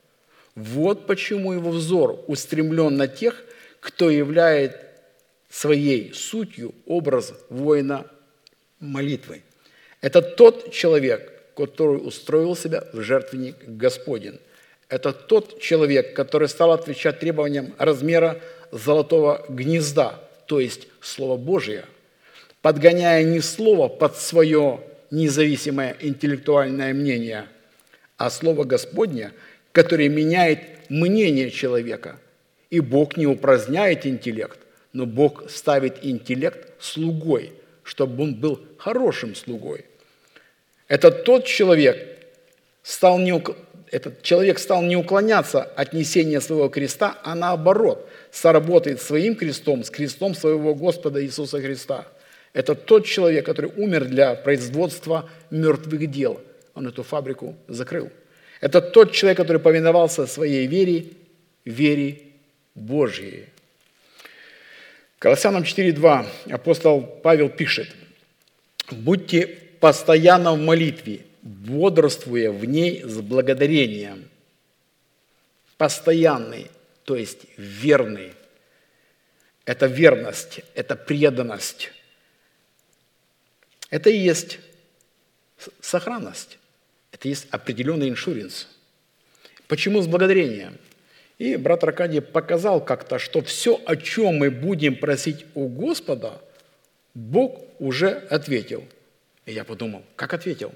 вот почему его взор устремлен на тех, кто являет своей сутью образ воина молитвы. Это тот человек, который устроил себя в жертвенник Господень. Это тот человек, который стал отвечать требованиям размера золотого гнезда, то есть Слово Божие, подгоняя не Слово под свое независимое интеллектуальное мнение, а Слово Господне – который меняет мнение человека. И Бог не упраздняет интеллект, но Бог ставит интеллект слугой, чтобы он был хорошим слугой. Это тот человек, стал не, этот человек стал не уклоняться от несения своего креста, а наоборот, соработает своим крестом с крестом своего Господа Иисуса Христа. Это тот человек, который умер для производства мертвых дел. Он эту фабрику закрыл. Это тот человек, который повиновался своей вере, вере Божьей. Колоссянам 4.2 апостол Павел пишет, «Будьте постоянно в молитве, бодрствуя в ней с благодарением». Постоянный, то есть верный. Это верность, это преданность. Это и есть сохранность. Это есть определенный иншуренс. Почему с благодарением? И брат Аркадий показал как-то, что все, о чем мы будем просить у Господа, Бог уже ответил. И я подумал, как ответил?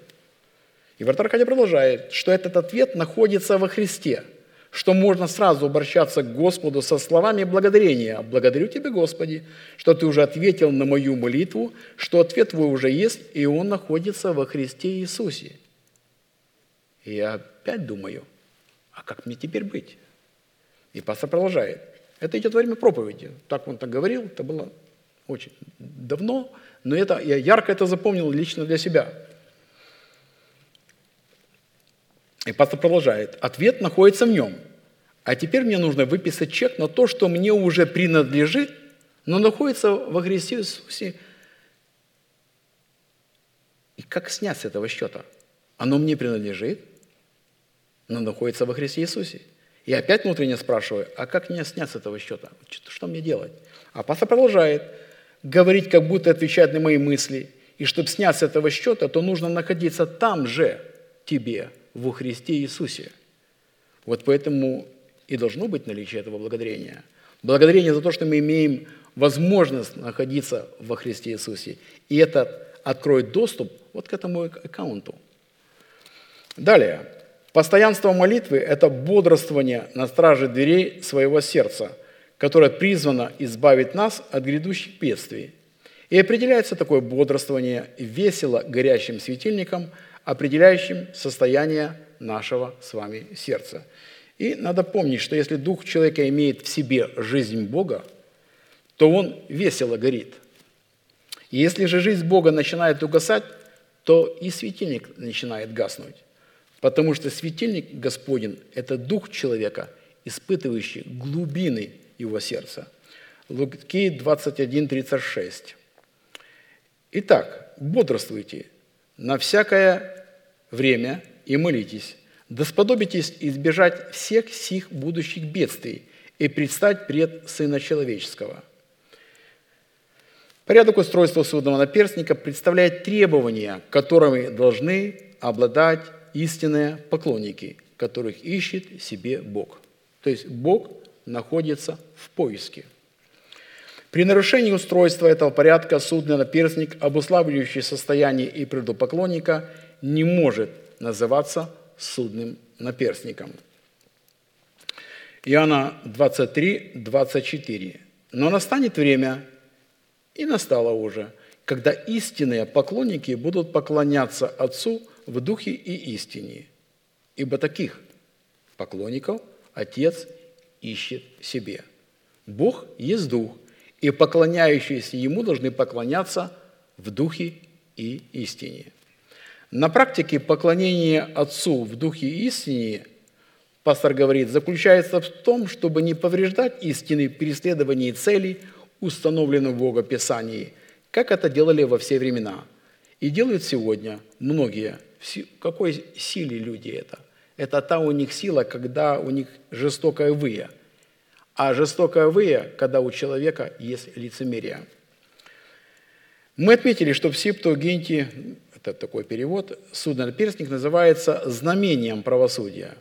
И брат Аркадий продолжает, что этот ответ находится во Христе, что можно сразу обращаться к Господу со словами благодарения. «Благодарю Тебя, Господи, что Ты уже ответил на мою молитву, что ответ Твой уже есть, и он находится во Христе Иисусе». И я опять думаю, а как мне теперь быть? И пастор продолжает. Это идет во время проповеди. Так он так говорил, это было очень давно, но это, я ярко это запомнил лично для себя. И пастор продолжает. Ответ находится в нем. А теперь мне нужно выписать чек на то, что мне уже принадлежит, но находится во Христе Иисусе. И как снять с этого счета? Оно мне принадлежит, но находится во Христе Иисусе. И опять внутренне спрашиваю, а как мне снять с этого счета? Что мне делать? А пастор продолжает говорить, как будто отвечает на мои мысли. И чтобы снять с этого счета, то нужно находиться там же тебе, во Христе Иисусе. Вот поэтому и должно быть наличие этого благодарения. Благодарение за то, что мы имеем возможность находиться во Христе Иисусе. И это откроет доступ вот к этому аккаунту. Далее. Постоянство молитвы – это бодрствование на страже дверей своего сердца, которое призвано избавить нас от грядущих бедствий. И определяется такое бодрствование весело горящим светильником, определяющим состояние нашего с вами сердца. И надо помнить, что если дух человека имеет в себе жизнь Бога, то он весело горит. И если же жизнь Бога начинает угасать, то и светильник начинает гаснуть. Потому что светильник Господень – это дух человека, испытывающий глубины его сердца. Луки 21, 36. Итак, бодрствуйте на всякое время и молитесь, да сподобитесь избежать всех сих будущих бедствий и предстать пред Сына Человеческого. Порядок устройства судного наперстника представляет требования, которыми должны обладать истинные поклонники, которых ищет себе Бог. То есть Бог находится в поиске. При нарушении устройства этого порядка судный наперстник, обуславливающий состояние и природу поклонника, не может называться судным наперстником. Иоанна 23, 24. «Но настанет время, и настало уже, когда истинные поклонники будут поклоняться Отцу в духе и истине, ибо таких поклонников Отец ищет себе. Бог есть Дух, и поклоняющиеся Ему должны поклоняться в духе и истине. На практике поклонение Отцу в духе и истине, пастор говорит, заключается в том, чтобы не повреждать истины в преследовании целей, установленных в Богописании, как это делали во все времена. И делают сегодня многие – в какой силе люди это? Это та у них сила, когда у них жестокая выя. А жестокая выя, когда у человека есть лицемерие. Мы отметили, что в Септуагинте, это такой перевод, судный перстник называется знамением правосудия.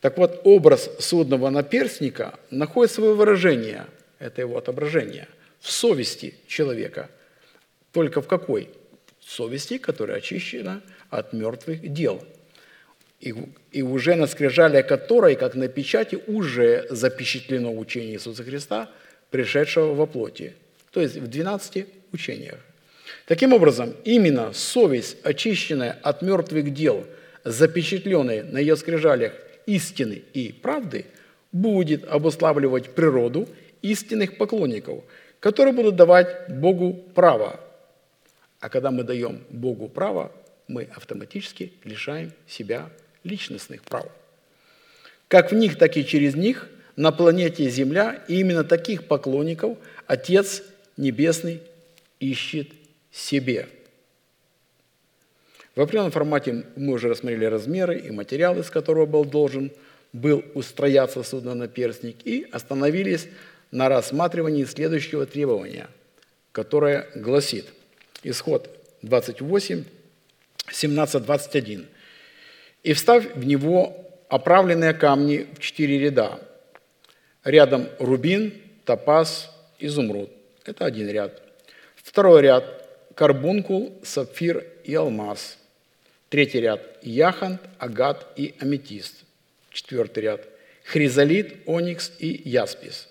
Так вот, образ судного наперстника находит свое выражение, это его отображение, в совести человека. Только в какой? совести, которая очищена от мертвых дел. И, и уже на скрижале которой, как на печати, уже запечатлено учение Иисуса Христа, пришедшего во плоти, то есть в 12 учениях. Таким образом, именно совесть, очищенная от мертвых дел, запечатленная на ее скрижалях истины и правды, будет обуславливать природу истинных поклонников, которые будут давать Богу право а когда мы даем Богу право, мы автоматически лишаем себя личностных прав. Как в них, так и через них на планете Земля и именно таких поклонников Отец Небесный ищет себе. В определенном формате мы уже рассмотрели размеры и материалы, из которого был должен был устрояться судно-наперстник, и остановились на рассматривании следующего требования, которое гласит – Исход 28, 17, 21. «И вставь в него оправленные камни в четыре ряда. Рядом рубин, топаз, изумруд. Это один ряд. Второй ряд – карбункул, сапфир и алмаз. Третий ряд – яхонт, агат и аметист. Четвертый ряд – хризолит, оникс и яспис.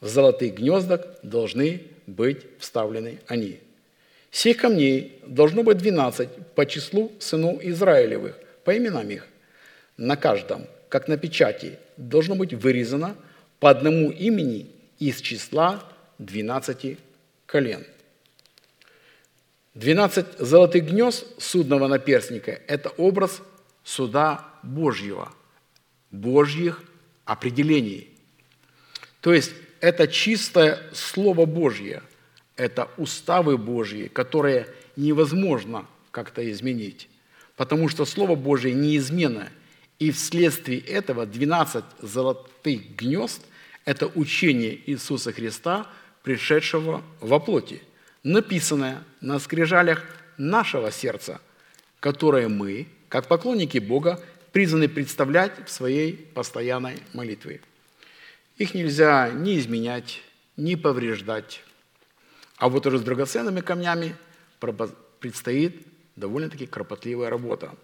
В золотых гнездах должны быть вставлены они – Сих камней должно быть двенадцать по числу сынов Израилевых, по именам их. На каждом, как на печати, должно быть вырезано по одному имени из числа двенадцати колен. Двенадцать золотых гнезд судного наперстника – это образ суда Божьего, Божьих определений. То есть это чистое Слово Божье – это уставы Божьи, которые невозможно как-то изменить, потому что Слово Божье неизменно, и вследствие этого 12 золотых гнезд – это учение Иисуса Христа, пришедшего во плоти. написанное на скрижалях нашего сердца, которое мы, как поклонники Бога, призваны представлять в своей постоянной молитве. Их нельзя ни изменять, ни повреждать. А вот уже с драгоценными камнями предстоит довольно-таки кропотливая работа.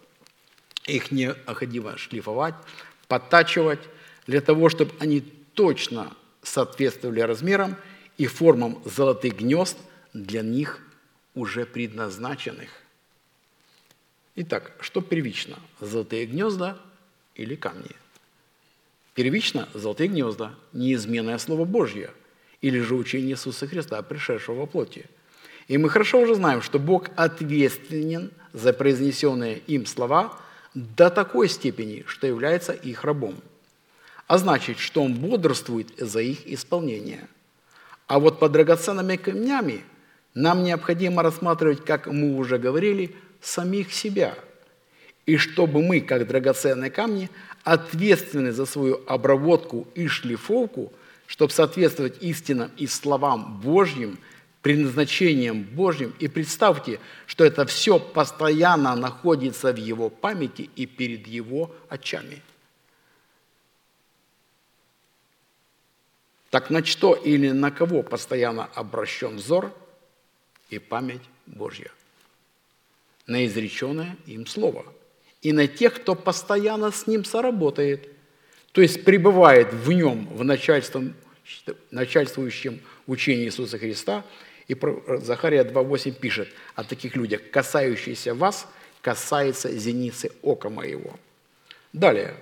Их необходимо шлифовать, подтачивать, для того, чтобы они точно соответствовали размерам и формам золотых гнезд для них уже предназначенных. Итак, что первично? Золотые гнезда или камни? Первично золотые гнезда, неизменное Слово Божье, или же учение Иисуса Христа, пришедшего во плоти. И мы хорошо уже знаем, что Бог ответственен за произнесенные им слова до такой степени, что является их рабом. А значит, что Он бодрствует за их исполнение. А вот под драгоценными камнями нам необходимо рассматривать, как мы уже говорили, самих себя. И чтобы мы, как драгоценные камни, ответственны за свою обработку и шлифовку, чтобы соответствовать истинам и словам Божьим, предназначением Божьим. И представьте, что это все постоянно находится в Его памяти и перед Его очами. Так на что или на кого постоянно обращен взор и память Божья? На изреченное им слово – и на тех, кто постоянно с ним соработает, то есть пребывает в нем, в начальствующем учении Иисуса Христа. И Захария 2.8 пишет о таких людях, касающиеся вас, касается зеницы ока моего. Далее.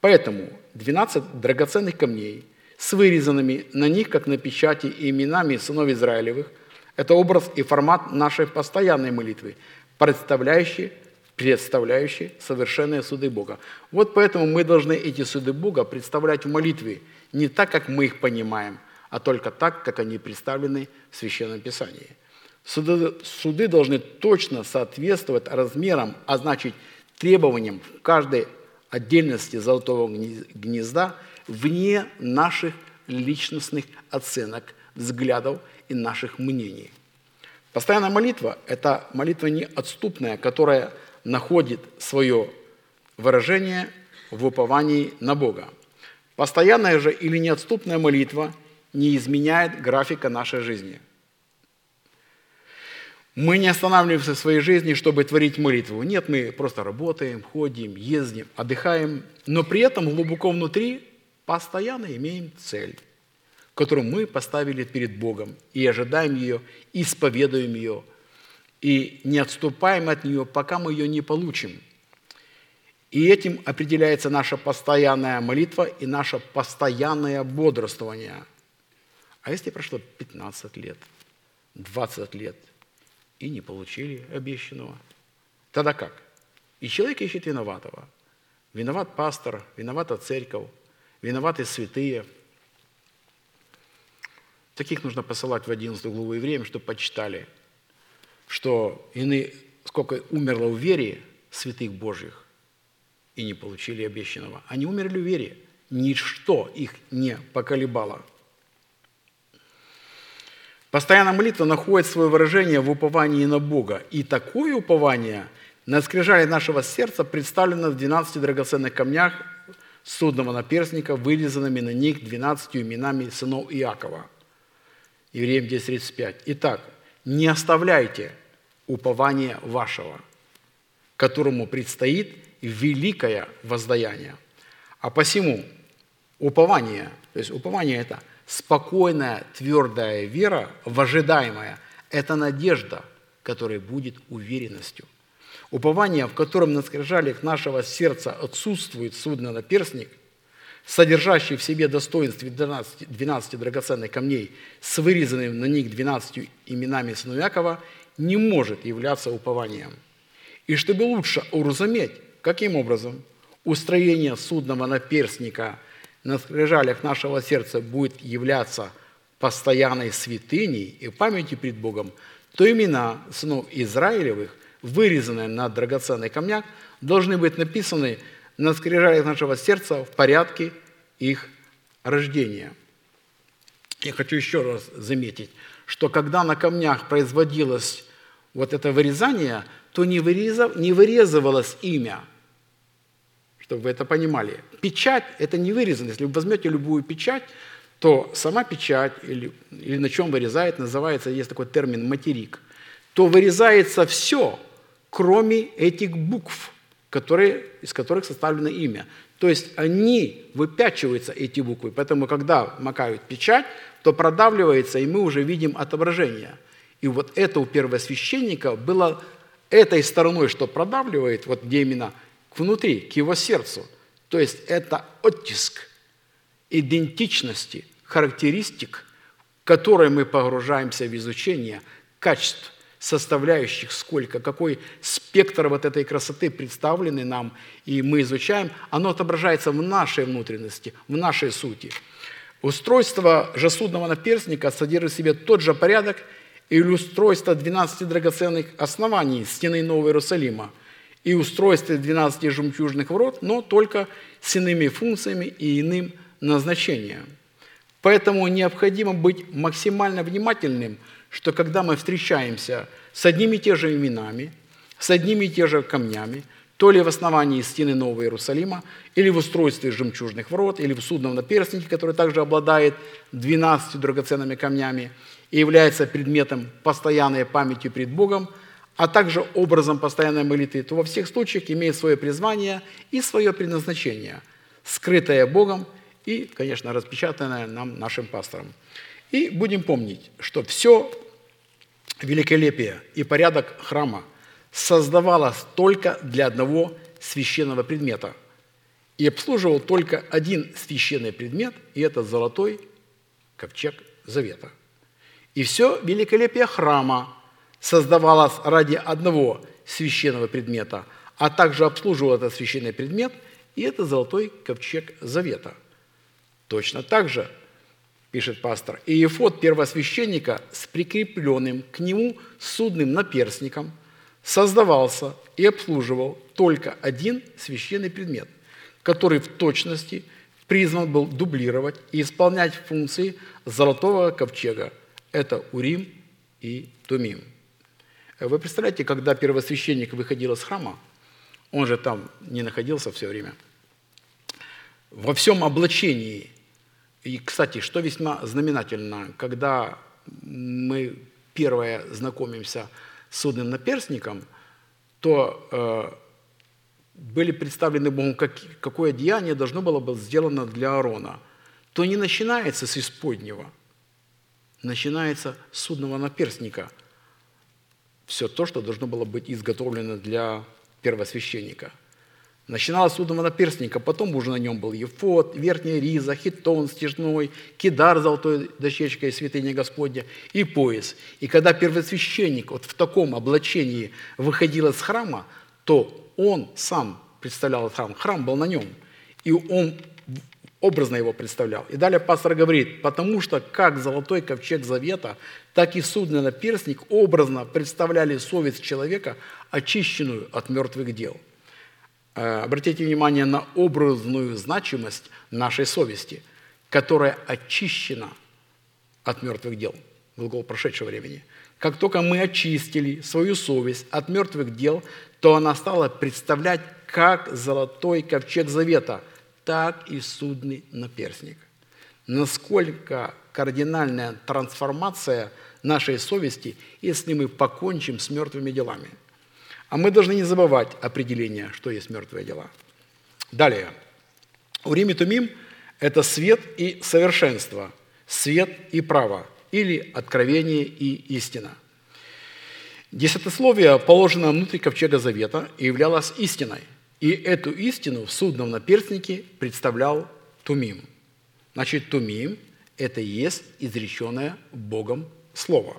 Поэтому 12 драгоценных камней с вырезанными на них, как на печати, именами сынов Израилевых, это образ и формат нашей постоянной молитвы, представляющий представляющий совершенные суды Бога. Вот поэтому мы должны эти суды Бога представлять в молитве не так, как мы их понимаем, а только так, как они представлены в Священном Писании. Суды, суды должны точно соответствовать размерам, а значит требованиям каждой отдельности золотого гнезда вне наших личностных оценок, взглядов и наших мнений. Постоянная молитва – это молитва неотступная, которая находит свое выражение в уповании на Бога. Постоянная же или неотступная молитва не изменяет графика нашей жизни. Мы не останавливаемся в своей жизни, чтобы творить молитву. Нет, мы просто работаем, ходим, ездим, отдыхаем, но при этом глубоко внутри постоянно имеем цель, которую мы поставили перед Богом и ожидаем ее, исповедуем ее, и не отступаем от нее, пока мы ее не получим. И этим определяется наша постоянная молитва и наше постоянное бодрствование. А если прошло 15 лет, 20 лет и не получили обещанного, тогда как? И человек ищет виноватого. Виноват пастор, виновата церковь, виноваты святые. Таких нужно посылать в 11 главу время, чтобы почитали – что иные, сколько умерло в вере святых Божьих и не получили обещанного. Они умерли в вере. Ничто их не поколебало. Постоянная молитва находит свое выражение в уповании на Бога. И такое упование на скрижале нашего сердца представлено в 12 драгоценных камнях судного наперстника, вырезанными на них 12 именами сынов Иакова. Евреям 10.35. Итак, не оставляйте упование вашего, которому предстоит великое воздаяние. А посему упование, то есть упование – это спокойная, твердая вера в ожидаемое, это надежда, которая будет уверенностью. Упование, в котором на скрижалях нашего сердца отсутствует судно-наперстник, содержащий в себе достоинстве 12, 12 драгоценных камней с вырезанными на них 12 именами сынов Якова – не может являться упованием. И чтобы лучше уразуметь, каким образом устроение судного наперстника на скрижалях нашего сердца будет являться постоянной святыней и памятью пред Богом, то имена сынов Израилевых, вырезанные на драгоценных камнях, должны быть написаны на скрижалях нашего сердца в порядке их рождения. я хочу еще раз заметить, что когда на камнях производилось вот это вырезание, то не, вырезав- не вырезывалось имя, чтобы вы это понимали. Печать – это не вырезано. Если вы возьмете любую печать, то сама печать или, или на чем вырезает, называется, есть такой термин материк, то вырезается все, кроме этих букв, которые, из которых составлено имя. То есть они выпячиваются, эти буквы. Поэтому, когда макают печать, то продавливается, и мы уже видим отображение. И вот это у первосвященника было этой стороной, что продавливает, вот где именно внутри, к его сердцу. То есть это оттиск идентичности, характеристик, в которые мы погружаемся в изучение качеств, составляющих сколько, какой спектр вот этой красоты представленный нам, и мы изучаем, оно отображается в нашей внутренности, в нашей сути. Устройство же судного наперстника содержит в себе тот же порядок и устройство 12 драгоценных оснований стены Нового Иерусалима и устройство 12 жемчужных ворот, но только с иными функциями и иным назначением. Поэтому необходимо быть максимально внимательным, что когда мы встречаемся с одними и те же именами, с одними и те же камнями, то ли в основании стены Нового Иерусалима, или в устройстве жемчужных ворот, или в судном наперстнике, который также обладает 12 драгоценными камнями и является предметом постоянной памяти пред Богом, а также образом постоянной молитвы, то во всех случаях имеет свое призвание и свое предназначение, скрытое Богом и, конечно, распечатанное нам, нашим пастором. И будем помнить, что все великолепие и порядок храма создавалось только для одного священного предмета и обслуживал только один священный предмет, и это золотой ковчег завета. И все великолепие храма создавалось ради одного священного предмета, а также обслуживал этот священный предмет, и это золотой ковчег завета. Точно так же, пишет пастор, и ефот первосвященника с прикрепленным к нему судным наперстником создавался и обслуживал только один священный предмет, который в точности призван был дублировать и исполнять функции золотого ковчега. Это Урим и Тумим. Вы представляете, когда первосвященник выходил из храма, он же там не находился все время, во всем облачении. И, кстати, что весьма знаменательно, когда мы первое знакомимся с судным наперстником, то э, были представлены Богом, как, какое деяние должно было быть сделано для Аарона, то не начинается с исподнего, начинается с судного наперстника. Все то, что должно было быть изготовлено для первосвященника. Начиналось с судного наперстника, потом уже на нем был ефот, верхняя риза, хитон стяжной, кидар золотой дощечкой святыня Господня и пояс. И когда первосвященник вот в таком облачении выходил из храма, то он сам представлял храм, храм был на нем, и он образно его представлял. И далее пастор говорит, потому что как золотой ковчег завета, так и судный наперстник образно представляли совесть человека, очищенную от мертвых дел. Э, Обратите внимание на образную значимость нашей совести, которая очищена от мертвых дел. Глагол прошедшего времени. Как только мы очистили свою совесть от мертвых дел, то она стала представлять как золотой ковчег завета, так и судный наперстник. Насколько кардинальная трансформация нашей совести, если мы покончим с мертвыми делами. А мы должны не забывать определение, что есть мертвые дела. Далее. Урим и Тумим – это свет и совершенство, свет и право, или откровение и истина. Десятословие положено внутрь ковчега завета являлось истиной. И эту истину в судном наперстнике представлял Тумим. Значит, Тумим – это и есть изреченное Богом Слово.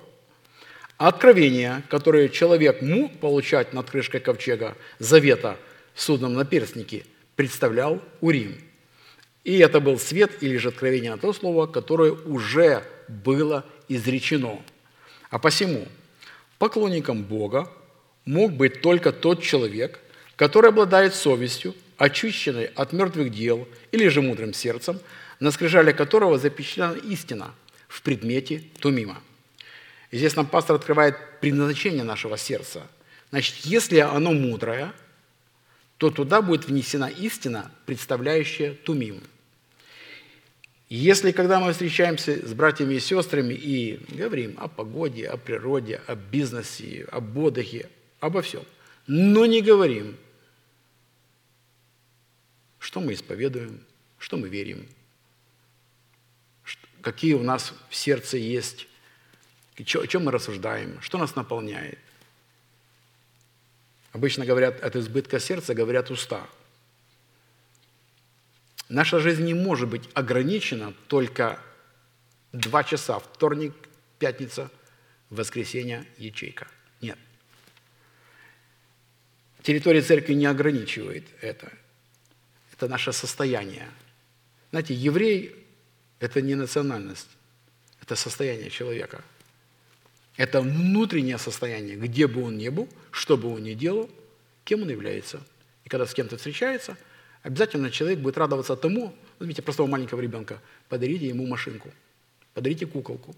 Откровение, которое человек мог получать над крышкой ковчега завета в судном наперстнике, представлял Урим. И это был свет или же откровение на то слово, которое уже было изречено. А посему поклонником Бога мог быть только тот человек, который обладает совестью, очищенной от мертвых дел или же мудрым сердцем, на скрижале которого запечатлена истина, в предмете Тумима. И здесь нам пастор открывает предназначение нашего сердца. Значит, если оно мудрое, то туда будет внесена истина, представляющая Тумим. Если, когда мы встречаемся с братьями и сестрами и говорим о погоде, о природе, о бизнесе, об отдыхе, обо всем, но не говорим, что мы исповедуем, что мы верим, какие у нас в сердце есть, о чем мы рассуждаем, что нас наполняет. Обычно говорят, от избытка сердца говорят уста. Наша жизнь не может быть ограничена только два часа, вторник, пятница, воскресенье, ячейка. Нет. Территория церкви не ограничивает это. Это наше состояние. Знаете, еврей – это не национальность, это состояние человека. Это внутреннее состояние, где бы он ни был, что бы он ни делал, кем он является. И когда с кем-то встречается, обязательно человек будет радоваться тому, возьмите простого маленького ребенка, подарите ему машинку, подарите куколку.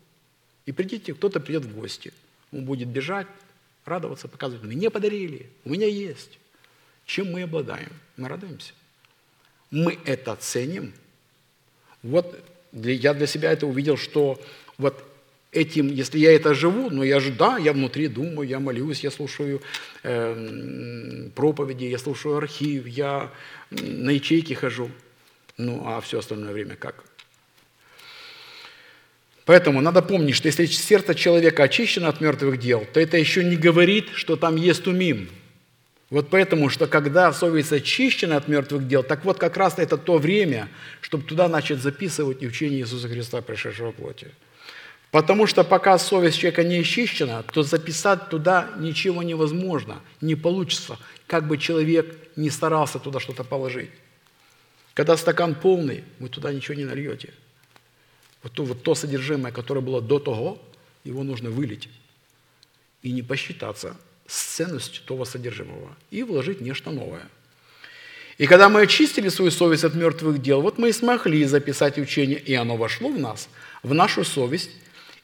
И придите, кто-то придет в гости. Он будет бежать, радоваться, показывать, мне подарили, у меня есть. Чем мы обладаем? Мы радуемся. Мы это ценим. Вот я для себя это увидел, что вот этим, если я это живу, но я же, да, я внутри думаю, я молюсь, я слушаю э, проповеди, я слушаю архив, я на ячейки хожу. Ну, а все остальное время как? Поэтому надо помнить, что если сердце человека очищено от мертвых дел, то это еще не говорит, что там есть умим. Вот поэтому, что когда совесть очищена от мертвых дел, так вот как раз это то время, чтобы туда начать записывать учение Иисуса Христа, пришедшего плоти. Потому что пока совесть человека не очищена, то записать туда ничего невозможно, не получится, как бы человек не старался туда что-то положить. Когда стакан полный, вы туда ничего не нальете. Вот то, вот то содержимое, которое было до того, его нужно вылить и не посчитаться с ценностью того содержимого и вложить нечто новое. И когда мы очистили свою совесть от мертвых дел, вот мы и смогли записать учение, и оно вошло в нас, в нашу совесть,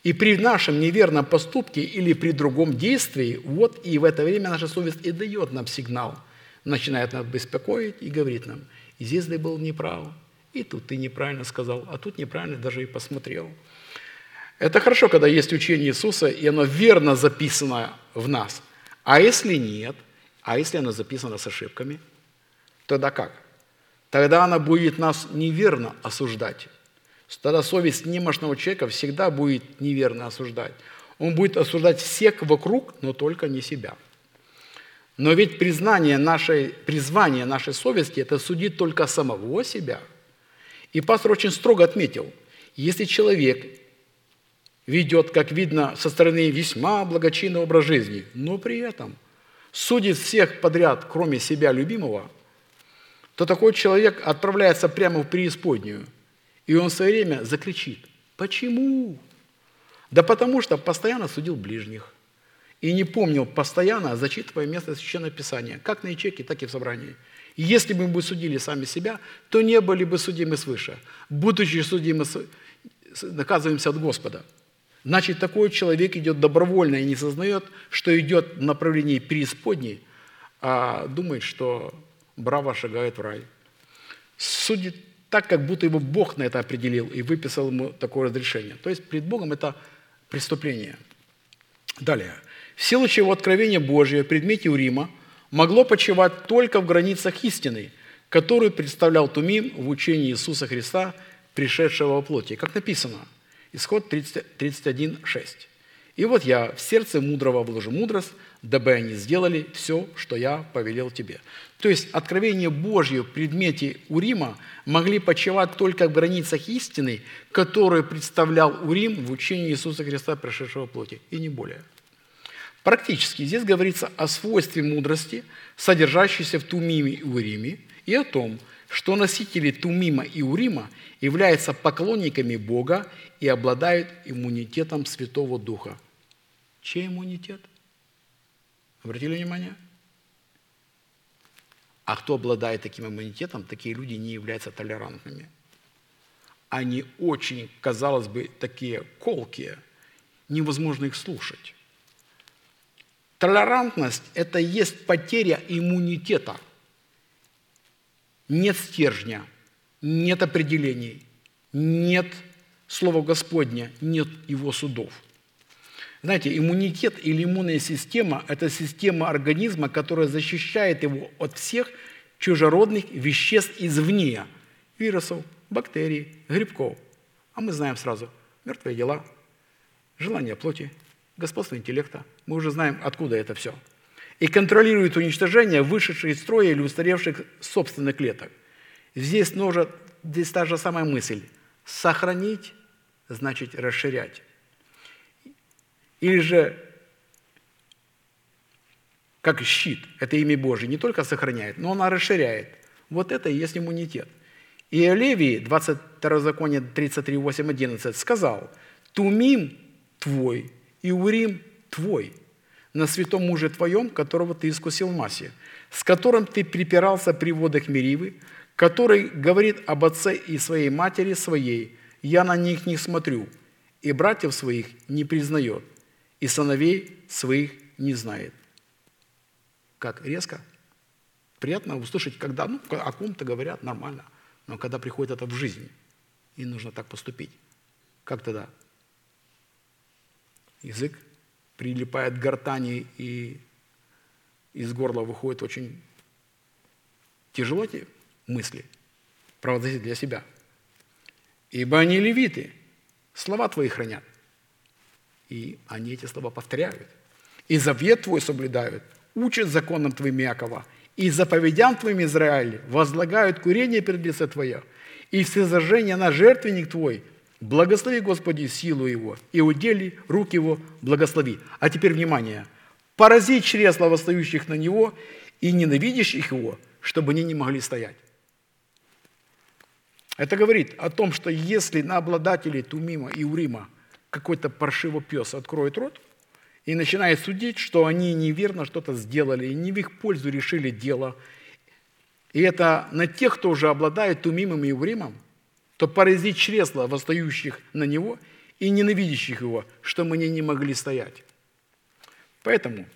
и при нашем неверном поступке или при другом действии, вот и в это время наша совесть и дает нам сигнал, начинает нас беспокоить и говорит нам, здесь ты был неправ, и тут ты неправильно сказал, а тут неправильно даже и посмотрел. Это хорошо, когда есть учение Иисуса, и оно верно записано в нас. А если нет, а если оно записано с ошибками, тогда как? Тогда она будет нас неверно осуждать. Тогда совесть немощного человека всегда будет неверно осуждать. Он будет осуждать всех вокруг, но только не себя. Но ведь признание нашей, призвание нашей совести – это судить только самого себя. И пастор очень строго отметил, если человек ведет, как видно, со стороны весьма благочинный образ жизни, но при этом судит всех подряд, кроме себя любимого, то такой человек отправляется прямо в преисподнюю – и он в свое время закричит. Почему? Да потому что постоянно судил ближних. И не помнил постоянно, зачитывая место Священного Писания, как на ячейке, так и в собрании. И если бы мы судили сами себя, то не были бы судимы свыше. Будучи судимы, наказываемся от Господа. Значит, такой человек идет добровольно и не сознает, что идет в направлении преисподней, а думает, что браво шагает в рай. Судит так, как будто его Бог на это определил и выписал ему такое разрешение. То есть перед Богом это преступление. Далее. В силу чего откровение Божье в предмете Урима могло почивать только в границах истины, которую представлял Тумим в учении Иисуса Христа, пришедшего во плоти. Как написано, исход 31.6. «И вот я в сердце мудрого вложу мудрость, дабы они сделали все, что я повелел тебе». То есть откровение Божье в предмете Урима могли почивать только в границах истины, которую представлял Урим в учении Иисуса Христа, пришедшего плоти, и не более. Практически здесь говорится о свойстве мудрости, содержащейся в Тумиме и Уриме, и о том, что носители Тумима и Урима являются поклонниками Бога и обладают иммунитетом Святого Духа. Чей иммунитет? Обратили внимание? А кто обладает таким иммунитетом, такие люди не являются толерантными. они очень, казалось бы, такие колкие, невозможно их слушать. Толерантность – это есть потеря иммунитета. Нет стержня, нет определений, нет Слова Господня, нет его судов. Знаете, иммунитет или иммунная система – это система организма, которая защищает его от всех чужеродных веществ извне – вирусов, бактерий, грибков. А мы знаем сразу – мертвые дела, желание плоти, господство интеллекта. Мы уже знаем, откуда это все. И контролирует уничтожение вышедших из строя или устаревших собственных клеток. Здесь, нужно, здесь та же самая мысль. Сохранить значит расширять. Или же, как щит, это имя Божие, не только сохраняет, но она расширяет. Вот это и есть иммунитет. И Левий, 22 законе 33, 8, 11, сказал, «Тумим твой и Урим твой на святом муже твоем, которого ты искусил в массе, с которым ты припирался при водах Меривы, который говорит об отце и своей матери своей, я на них не смотрю, и братьев своих не признает, и сыновей своих не знает. Как резко? Приятно услышать, когда ну, о ком-то говорят нормально, но когда приходит это в жизнь, и нужно так поступить. Как тогда? Язык прилипает к гортани, и из горла выходит очень тяжело эти мысли проводить для себя. Ибо они левиты, слова твои хранят. И они эти слова повторяют. И завет твой соблюдают, учат законам твоим Якова, и заповедям твоим Израиль возлагают курение перед лице твое, и все зажжения на жертвенник твой, благослови, Господи, силу его, и удели рук его, благослови. А теперь внимание. Порази чресла восстающих на него и ненавидящих его, чтобы они не могли стоять. Это говорит о том, что если на обладателей Тумима и Урима какой-то паршивый пес откроет рот и начинает судить, что они неверно что-то сделали, и не в их пользу решили дело, и это на тех, кто уже обладает Тумимом и Уримом, то поразить чресла, восстающих на него и ненавидящих его, что мы не могли стоять. Поэтому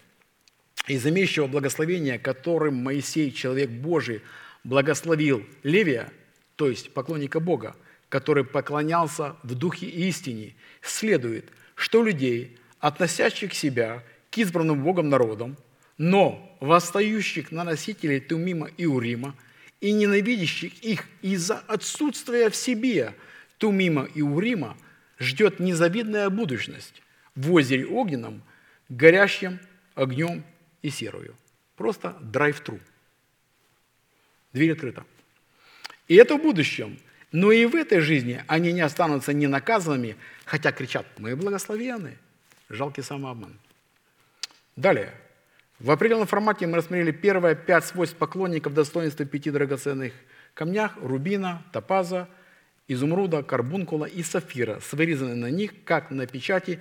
из имеющего благословения, которым Моисей, человек Божий, благословил Левия – то есть поклонника Бога, который поклонялся в духе и истине, следует, что людей, относящих себя к избранным Богом народам, но восстающих на носителей Тумима и Урима и ненавидящих их из-за отсутствия в себе Тумима и Урима, ждет незавидная будущность в озере огненном, горящем огнем и серою. Просто драйв-тру. Дверь открыта. И это в будущем. Но и в этой жизни они не останутся не наказанными, хотя кричат, мы благословенны. Жалкий самообман. Далее. В определенном формате мы рассмотрели первые пять свойств поклонников достоинства пяти драгоценных камнях – рубина, топаза, изумруда, карбункула и сафира, с вырезанными на них, как на печати,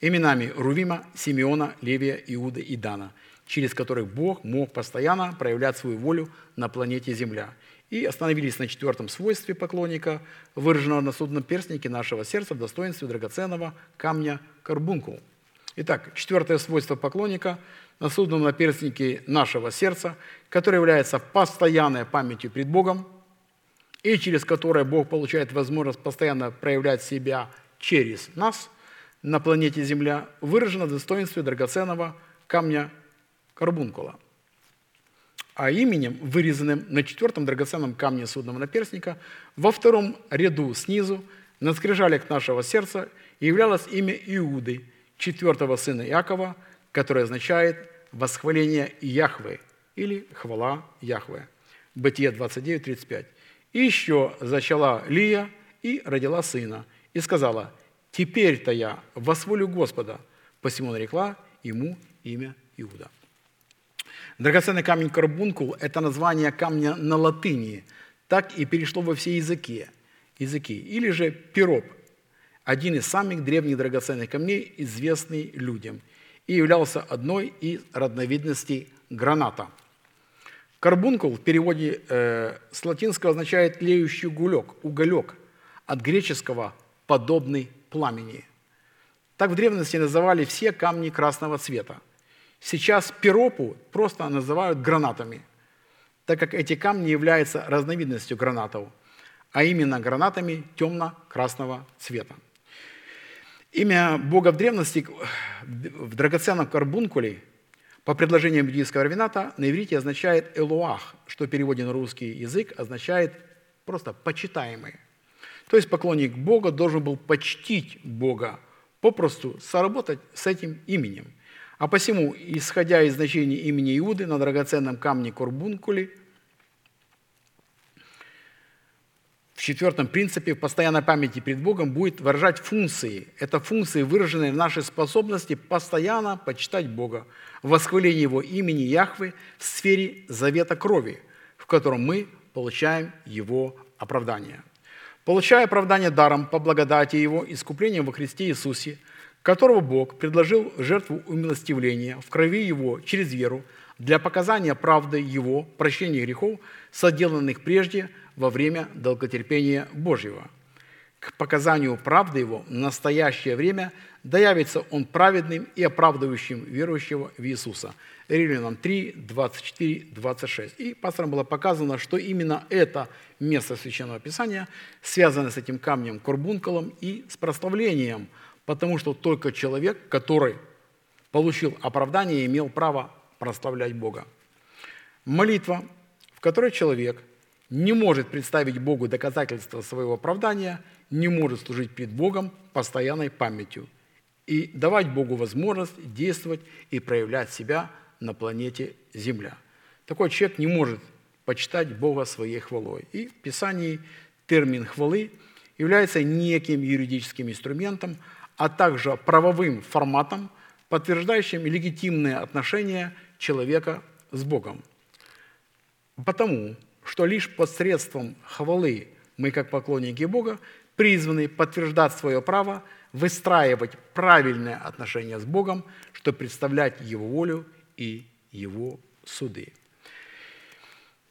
именами Рувима, Симеона, Левия, Иуда и Дана, через которых Бог мог постоянно проявлять свою волю на планете Земля – и остановились на четвертом свойстве поклонника, выраженного на судном перстнике нашего сердца в достоинстве драгоценного камня карбункул. Итак, четвертое свойство поклонника на судном наперстнике нашего сердца, которое является постоянной памятью пред Богом, и через которое Бог получает возможность постоянно проявлять себя через нас на планете Земля, выражено в достоинстве драгоценного камня карбункула – а именем, вырезанным на четвертом драгоценном камне судного наперстника, во втором ряду снизу, на скрижалях нашего сердца, являлось имя Иуды, четвертого сына Иакова, которое означает «восхваление Яхвы» или «хвала Яхвы». Бытие 29, 35. «И еще зачала Лия и родила сына, и сказала, «Теперь-то я восхвалю Господа». Посему нарекла ему имя Иуда. Драгоценный камень карбункул – это название камня на латыни, так и перешло во все языки. языки. Или же пироп – один из самых древних драгоценных камней, известный людям, и являлся одной из родновидностей граната. Карбункул в переводе э, с латинского означает «леющий уголек», уголек, от греческого «подобный пламени». Так в древности называли все камни красного цвета. Сейчас пиропу просто называют гранатами, так как эти камни являются разновидностью гранатов, а именно гранатами темно-красного цвета. Имя Бога в древности в драгоценном карбункуле по предложениям буддийского равината на иврите означает «элуах», что в на русский язык означает просто «почитаемый». То есть поклонник Бога должен был почтить Бога, попросту соработать с этим именем. А посему, исходя из значения имени Иуды на драгоценном камне Корбункуле, в четвертом принципе в постоянной памяти перед Богом будет выражать функции. Это функции, выраженные в нашей способности постоянно почитать Бога, в восхвалении Его имени Яхвы в сфере завета крови, в котором мы получаем Его оправдание. Получая оправдание даром по благодати Его, искуплением во Христе Иисусе, которого Бог предложил жертву умилостивления в крови Его через веру для показания правды Его, прощения грехов, соделанных прежде во время долготерпения Божьего. К показанию правды Его в настоящее время да явится Он праведным и оправдывающим верующего в Иисуса. Римлянам 3, 24, 26. И пасторам было показано, что именно это место Священного Писания связано с этим камнем Корбунколом и с прославлением, потому что только человек, который получил оправдание, имел право прославлять Бога. Молитва, в которой человек не может представить Богу доказательства своего оправдания, не может служить перед Богом постоянной памятью и давать Богу возможность действовать и проявлять себя на планете Земля. Такой человек не может почитать Бога своей хвалой. И в Писании термин хвалы является неким юридическим инструментом, а также правовым форматом, подтверждающим легитимные отношения человека с Богом. Потому что лишь посредством хвалы мы, как поклонники Бога, призваны подтверждать свое право выстраивать правильные отношения с Богом, чтобы представлять Его волю и Его суды.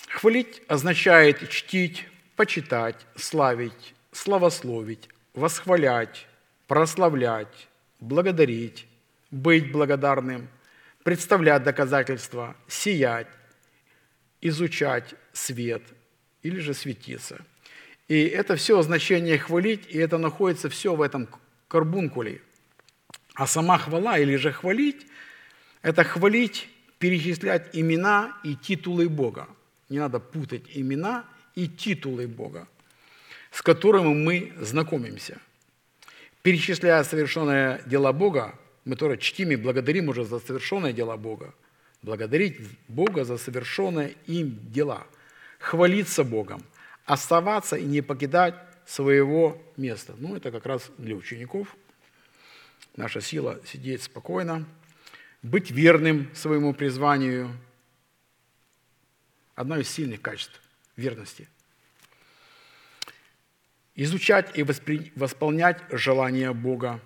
Хвалить означает чтить, почитать, славить, славословить, восхвалять, прославлять, благодарить, быть благодарным, представлять доказательства, сиять, изучать свет или же светиться. И это все значение хвалить, и это находится все в этом карбункуле. А сама хвала или же хвалить – это хвалить, перечислять имена и титулы Бога. Не надо путать имена и титулы Бога, с которыми мы знакомимся. Перечисляя совершенные дела Бога, мы тоже чтим и благодарим уже за совершенные дела Бога. Благодарить Бога за совершенные им дела. Хвалиться Богом. Оставаться и не покидать своего места. Ну, это как раз для учеников. Наша сила сидеть спокойно, быть верным своему призванию. Одно из сильных качеств верности. Изучать и воспри... восполнять желания Бога.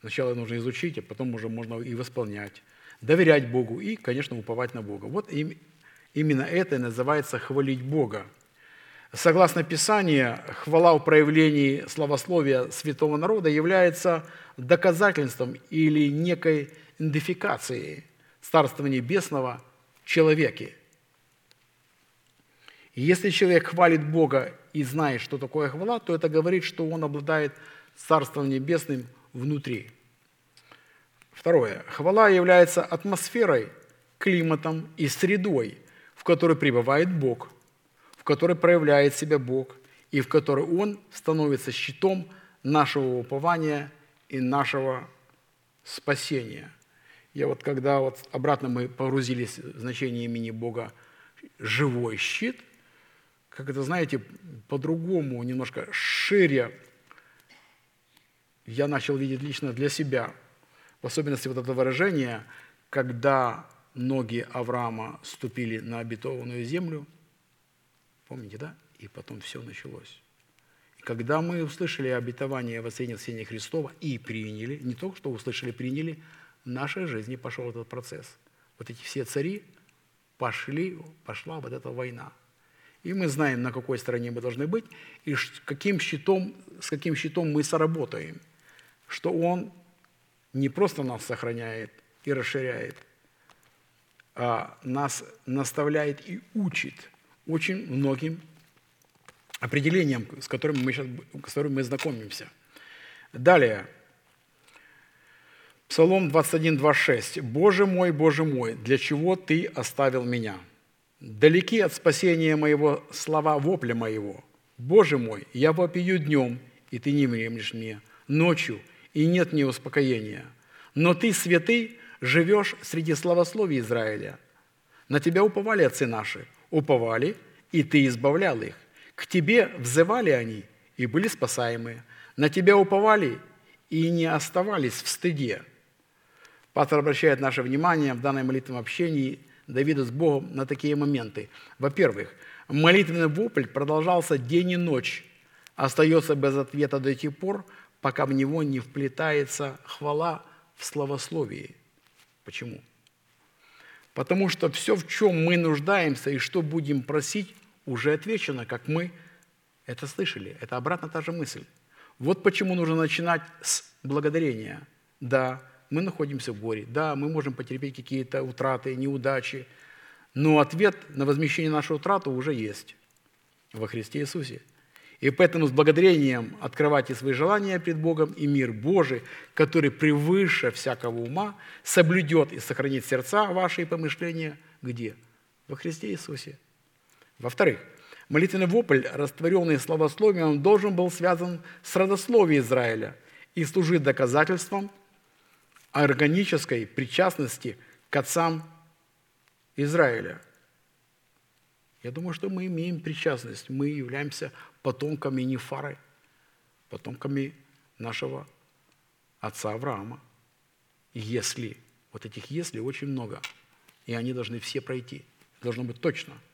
Сначала нужно изучить, а потом уже можно и восполнять. Доверять Богу и, конечно, уповать на Бога. Вот им... именно это и называется хвалить Бога – Согласно Писанию, хвала в проявлении славословия святого народа является доказательством или некой идентификацией Царства Небесного в человеке. И если человек хвалит Бога и знает, что такое хвала, то это говорит, что он обладает Царством Небесным внутри. Второе. Хвала является атмосферой, климатом и средой, в которой пребывает Бог – в которой проявляет себя Бог и в которой Он становится щитом нашего упования и нашего спасения. Я вот когда вот обратно мы погрузились в значение имени Бога «живой щит», как это, знаете, по-другому, немножко шире я начал видеть лично для себя. В особенности вот это выражение, когда ноги Авраама ступили на обетованную землю – Помните, да? И потом все началось. И когда мы услышали обетование воскресения Христова и приняли, не только что услышали, приняли, в нашей жизни пошел этот процесс. Вот эти все цари пошли, пошла вот эта война. И мы знаем, на какой стороне мы должны быть, и каким щитом, с каким щитом мы соработаем. Что Он не просто нас сохраняет и расширяет, а нас наставляет и учит очень многим определениям, с которыми мы сейчас с которыми мы знакомимся. Далее. Псалом 21, 26. «Боже мой, Боже мой, для чего Ты оставил меня? Далеки от спасения моего слова вопля моего. Боже мой, я вопию днем, и Ты не времешь мне, ночью, и нет мне успокоения. Но Ты, святый, живешь среди славословий Израиля. На Тебя уповали отцы наши, уповали, и Ты избавлял их. К Тебе взывали они, и были спасаемые. На Тебя уповали, и не оставались в стыде. Пастор обращает наше внимание в данном молитвенном общении Давида с Богом на такие моменты. Во-первых, молитвенный вопль продолжался день и ночь, остается без ответа до тех пор, пока в него не вплетается хвала в словословии. Почему? Потому что все, в чем мы нуждаемся и что будем просить, уже отвечено, как мы это слышали. Это обратно та же мысль. Вот почему нужно начинать с благодарения. Да, мы находимся в горе, да, мы можем потерпеть какие-то утраты, неудачи, но ответ на возмещение нашей утраты уже есть во Христе Иисусе. И поэтому с благодарением открывайте свои желания перед Богом, и мир Божий, который превыше всякого ума, соблюдет и сохранит сердца ваши и помышления где? Во Христе Иисусе. Во-вторых, молитвенный вопль, растворенный словословием, он должен был связан с родословием Израиля и служить доказательством органической причастности к отцам Израиля. Я думаю, что мы имеем причастность. Мы являемся потомками Нефары, потомками нашего отца Авраама. Если, вот этих если очень много, и они должны все пройти. Должно быть точно –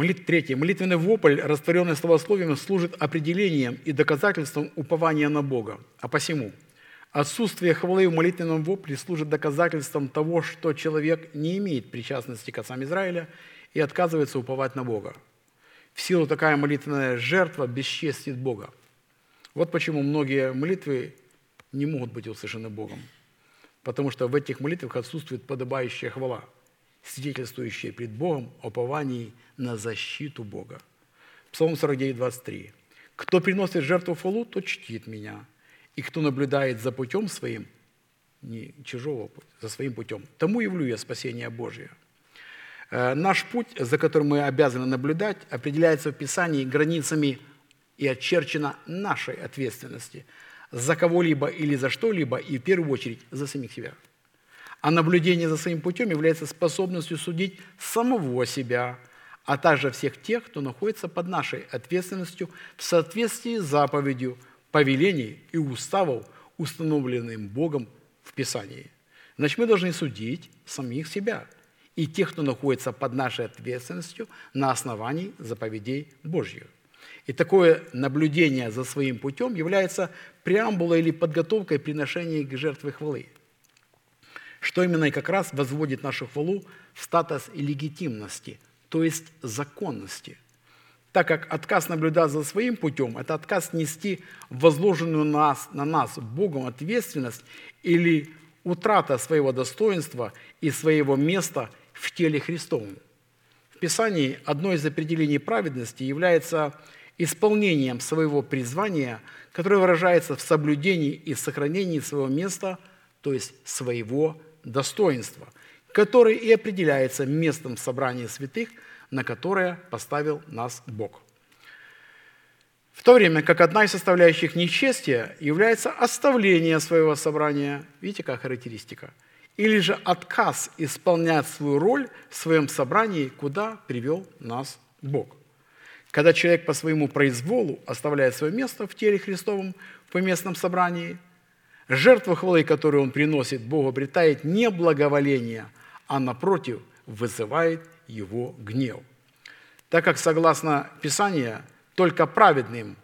Молит... Третье. Молитвенный вопль, растворенный словословием, служит определением и доказательством упования на Бога. А посему отсутствие хвалы в молитвенном вопле служит доказательством того, что человек не имеет причастности к отцам Израиля и отказывается уповать на Бога. В силу такая молитвенная жертва бесчестит Бога. Вот почему многие молитвы не могут быть услышаны Богом. Потому что в этих молитвах отсутствует подобающая хвала – свидетельствующее пред Богом о повании на защиту Бога. Псалом 49, 23. «Кто приносит жертву фалу, тот чтит меня, и кто наблюдает за путем своим, не чужого, за своим путем, тому явлю я спасение Божие». Э, наш путь, за которым мы обязаны наблюдать, определяется в Писании границами и очерчена нашей ответственности за кого-либо или за что-либо, и в первую очередь за самих себя – а наблюдение за своим путем является способностью судить самого себя, а также всех тех, кто находится под нашей ответственностью в соответствии с заповедью, повелений и уставов, установленным Богом в Писании. Значит, мы должны судить самих себя и тех, кто находится под нашей ответственностью на основании заповедей Божьих. И такое наблюдение за своим путем является преамбулой или подготовкой приношения к жертве хвалы – что именно и как раз возводит нашу хвалу в статус легитимности, то есть законности. Так как отказ наблюдать за своим путем – это отказ нести возложенную на нас, на нас Богом ответственность или утрата своего достоинства и своего места в теле Христовом. В Писании одно из определений праведности является исполнением своего призвания, которое выражается в соблюдении и сохранении своего места, то есть своего достоинства, который и определяется местом собрания святых, на которое поставил нас Бог. В то время как одна из составляющих нечестия является оставление своего собрания, видите, какая характеристика, или же отказ исполнять свою роль в своем собрании, куда привел нас Бог. Когда человек по своему произволу оставляет свое место в теле Христовом в поместном собрании – Жертва хвалы, которую он приносит Богу, обретает не благоволение, а напротив вызывает его гнев. Так как, согласно Писанию, только праведным,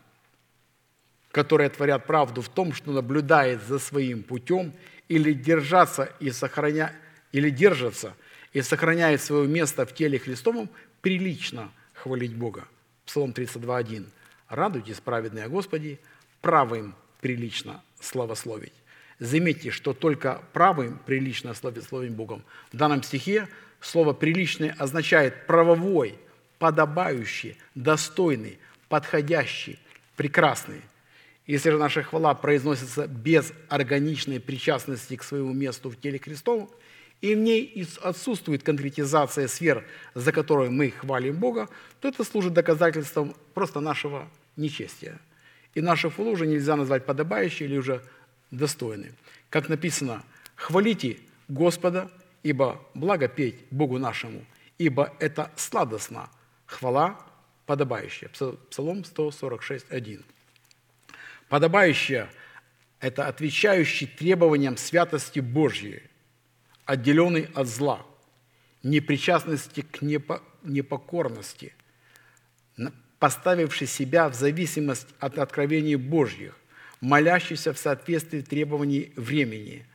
которые творят правду в том, что наблюдает за своим путем или держаться и сохраня... или держатся и сохраняет свое место в теле Христовом, прилично хвалить Бога. Псалом 32.1. «Радуйтесь, праведные Господи, правым прилично славословить». Заметьте, что только правым прилично славословить Богом. В данном стихе слово «приличный» означает правовой, подобающий, достойный, подходящий, прекрасный. Если же наша хвала произносится без органичной причастности к своему месту в теле Христовом, и в ней отсутствует конкретизация сфер, за которые мы хвалим Бога, то это служит доказательством просто нашего нечестия. И нашу хвалу уже нельзя назвать подобающей или уже достойной. Как написано, «Хвалите Господа, ибо благо петь Богу нашему, ибо это сладостно, хвала подобающая». Псалом 146, 1. Подобающая – это отвечающий требованиям святости Божьей, отделенный от зла, непричастности к непокорности, поставивший себя в зависимость от откровений Божьих, молящийся в соответствии требований времени,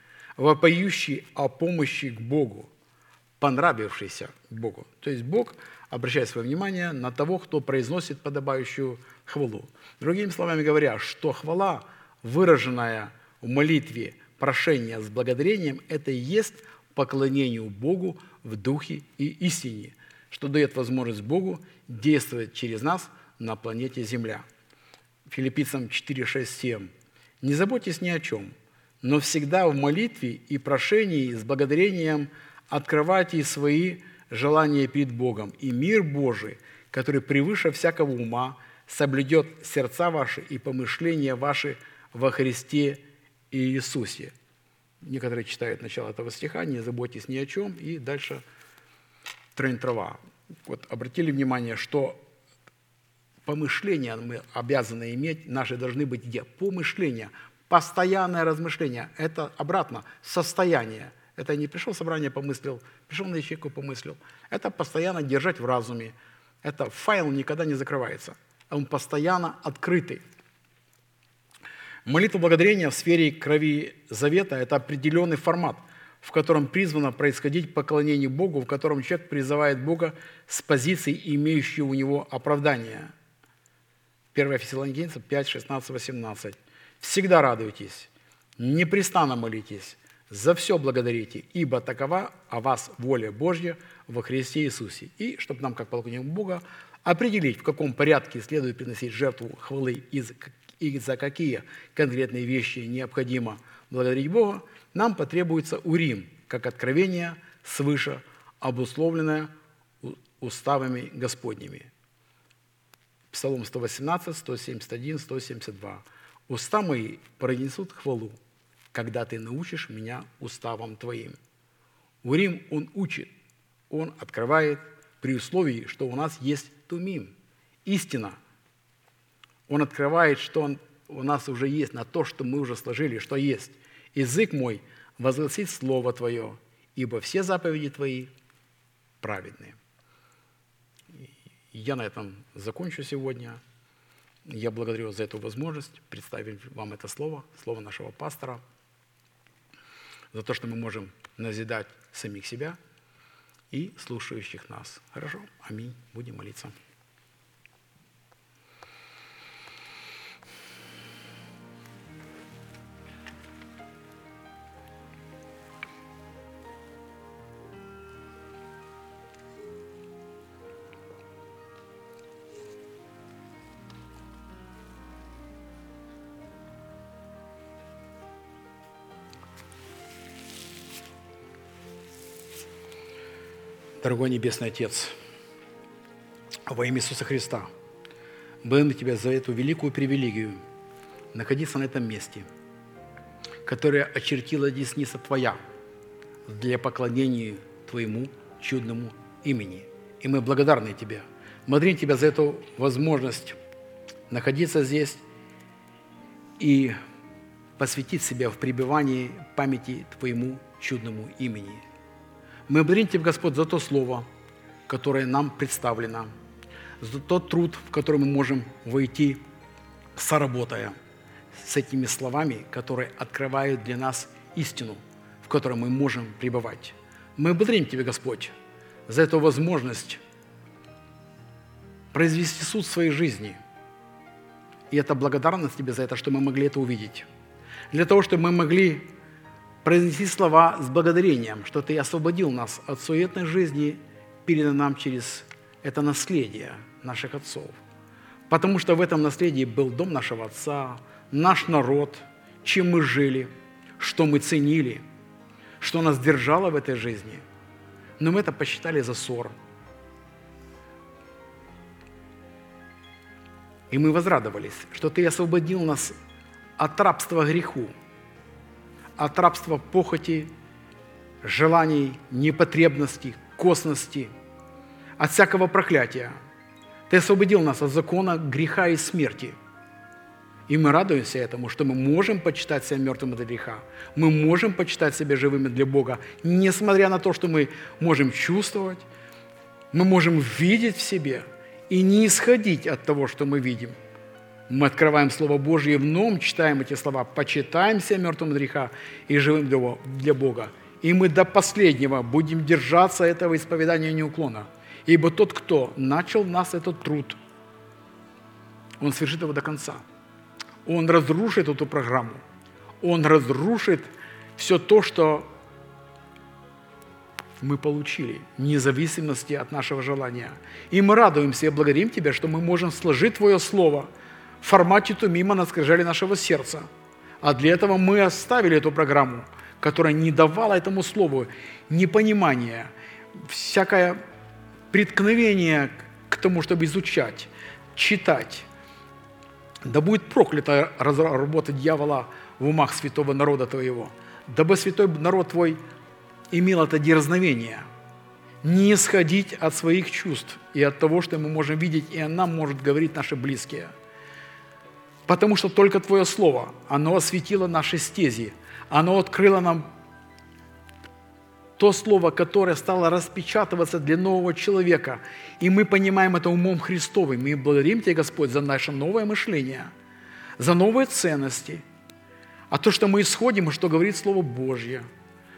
вопоющий о помощи к Богу, понравившийся Богу. То есть Бог обращает свое внимание на того, кто произносит подобающую хвалу. Другими словами говоря, что хвала, выраженная в молитве прошения с благодарением, это и есть поклонению Богу в духе и истине, что дает возможность Богу действовать через нас на планете Земля. Филиппийцам 4, 6, 7. «Не заботьтесь ни о чем, но всегда в молитве и прошении с благодарением открывайте свои желания перед Богом, и мир Божий, который превыше всякого ума, соблюдет сердца ваши и помышления ваши во Христе и Иисусе». Некоторые читают начало этого стиха, не заботьтесь ни о чем, и дальше тройн трава. Вот обратили внимание, что помышления мы обязаны иметь, наши должны быть где? Помышления, постоянное размышление. Это обратно, состояние. Это не пришел в собрание, помыслил, пришел на ячейку, помыслил. Это постоянно держать в разуме. Это файл никогда не закрывается. Он постоянно открытый. Молитва благодарения в сфере крови завета – это определенный формат, в котором призвано происходить поклонение Богу, в котором человек призывает Бога с позиции, имеющей у него оправдание. 1 Фессалоникийцам 5, 16, 18. «Всегда радуйтесь, непрестанно молитесь, за все благодарите, ибо такова о вас воля Божья во Христе Иисусе». И, чтобы нам, как поклонникам Бога, определить, в каком порядке следует приносить жертву хвалы и за какие конкретные вещи необходимо благодарить Бога, нам потребуется урим, как откровение свыше, обусловленное уставами Господними. Псалом 118, 171, 172. «Уста мои пронесут хвалу, когда ты научишь меня уставам твоим». Урим он учит, он открывает при условии, что у нас есть тумим, истина – он открывает, что он у нас уже есть, на то, что мы уже сложили, что есть. Язык мой возгласит Слово Твое, ибо все заповеди Твои праведные. Я на этом закончу сегодня. Я благодарю за эту возможность представить вам это слово, слово нашего пастора, за то, что мы можем назидать самих себя и слушающих нас. Хорошо? Аминь. Будем молиться. Дорогой Небесный Отец, во имя Иисуса Христа, благодарим Тебя за эту великую привилегию находиться на этом месте, которое очертила десница Твоя для поклонения Твоему чудному имени. И мы благодарны Тебе. Благодарим Тебя за эту возможность находиться здесь и посвятить себя в пребывании памяти Твоему чудному имени – мы благодарим Тебя, Господь, за то слово, которое нам представлено, за тот труд, в который мы можем войти, соработая с этими словами, которые открывают для нас истину, в которой мы можем пребывать. Мы благодарим Тебя, Господь, за эту возможность произвести суд в своей жизни. И это благодарность Тебе за это, что мы могли это увидеть. Для того, чтобы мы могли произнести слова с благодарением, что Ты освободил нас от суетной жизни, передан нам через это наследие наших отцов. Потому что в этом наследии был дом нашего отца, наш народ, чем мы жили, что мы ценили, что нас держало в этой жизни. Но мы это посчитали за ссор. И мы возрадовались, что Ты освободил нас от рабства греху, от рабства похоти, желаний, непотребностей, косности, от всякого проклятия. Ты освободил нас от закона греха и смерти. И мы радуемся этому, что мы можем почитать себя мертвым от греха. Мы можем почитать себя живыми для Бога, несмотря на то, что мы можем чувствовать, мы можем видеть в себе и не исходить от того, что мы видим. Мы открываем Слово Божье и вновь читаем эти слова, почитаем себя мертвым греха и живым для Бога. И мы до последнего будем держаться этого исповедания неуклонно. Ибо тот, кто начал в нас этот труд, он совершит его до конца. Он разрушит эту программу. Он разрушит все то, что мы получили, вне зависимости от нашего желания. И мы радуемся и благодарим Тебя, что мы можем сложить Твое Слово в формате тумима на скрижали нашего сердца. А для этого мы оставили эту программу, которая не давала этому Слову непонимания, всякое преткновение к тому, чтобы изучать, читать. Да будет проклята работа дьявола в умах святого народа твоего. Дабы святой народ твой имел это дерзновение не исходить от своих чувств и от того, что мы можем видеть, и нам может говорить наши близкие. Потому что только Твое Слово, оно осветило наши стези, оно открыло нам то слово, которое стало распечатываться для нового человека. И мы понимаем это умом Христовым. Мы благодарим Тебя, Господь, за наше новое мышление, за новые ценности. А то, что мы исходим, что говорит Слово Божье,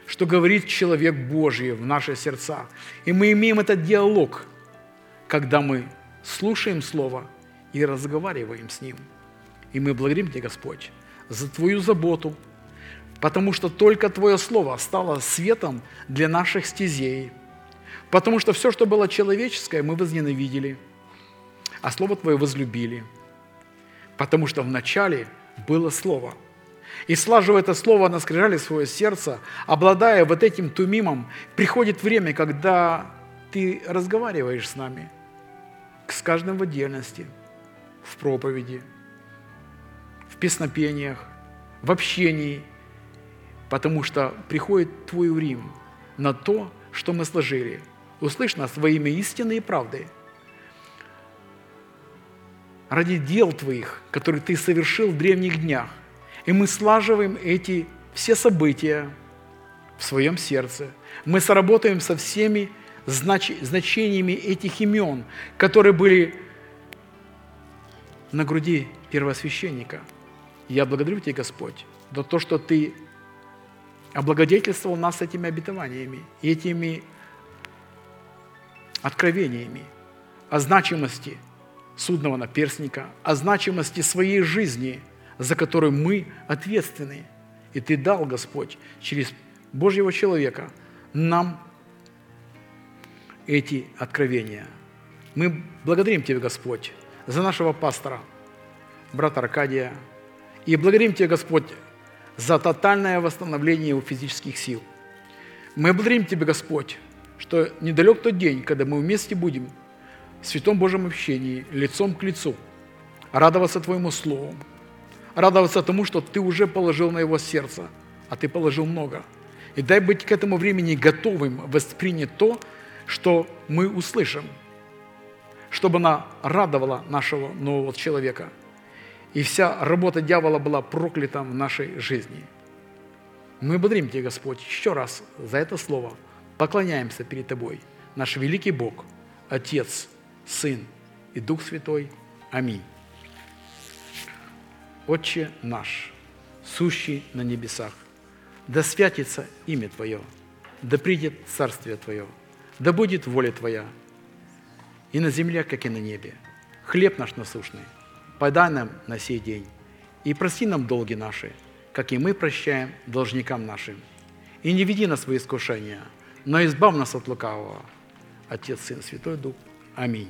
что говорит человек Божий в наши сердца. И мы имеем этот диалог, когда мы слушаем Слово и разговариваем с Ним. И мы благодарим Тебя, Господь, за Твою заботу, потому что только Твое Слово стало светом для наших стезей, потому что все, что было человеческое, мы возненавидели, а Слово Твое возлюбили, потому что вначале было Слово. И слаживая это Слово на скрижали свое сердце, обладая вот этим тумимом, приходит время, когда ты разговариваешь с нами, с каждым в отдельности, в проповеди, песнопениях, в общении – потому что приходит Твой Урим на то, что мы сложили. Услышь нас во имя истины и правды. Ради дел Твоих, которые Ты совершил в древних днях. И мы слаживаем эти все события в своем сердце. Мы сработаем со всеми знач... значениями этих имен, которые были на груди первосвященника. Я благодарю Тебя, Господь, за то, что Ты облагодетельствовал нас этими обетованиями, этими откровениями о значимости судного наперстника, о значимости своей жизни, за которую мы ответственны. И Ты дал, Господь, через Божьего человека нам эти откровения. Мы благодарим Тебя, Господь, за нашего пастора, брата Аркадия, и благодарим Тебя, Господь, за тотальное восстановление его физических сил. Мы благодарим Тебя, Господь, что недалек тот день, когда мы вместе будем в Святом Божьем общении, лицом к лицу, радоваться Твоему Слову, радоваться тому, что Ты уже положил на его сердце, а Ты положил много. И дай быть к этому времени готовым воспринять то, что мы услышим, чтобы она радовала нашего нового человека – и вся работа дьявола была проклята в нашей жизни. Мы благодарим Тебя, Господь, еще раз за это слово. Поклоняемся перед Тобой, наш великий Бог, Отец, Сын и Дух Святой. Аминь. Отче наш, сущий на небесах, да святится имя Твое, да придет Царствие Твое, да будет воля Твоя, и на земле, как и на небе. Хлеб наш насущный, подай нам на сей день, и прости нам долги наши, как и мы прощаем должникам нашим. И не веди нас в искушение, но избавь нас от лукавого. Отец, Сын, Святой Дух. Аминь.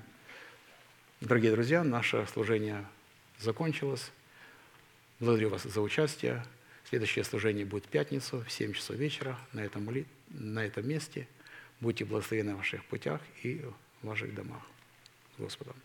Дорогие друзья, наше служение закончилось. Благодарю вас за участие. Следующее служение будет в пятницу в 7 часов вечера на этом, на этом месте. Будьте благословены в ваших путях и в ваших домах. Господом.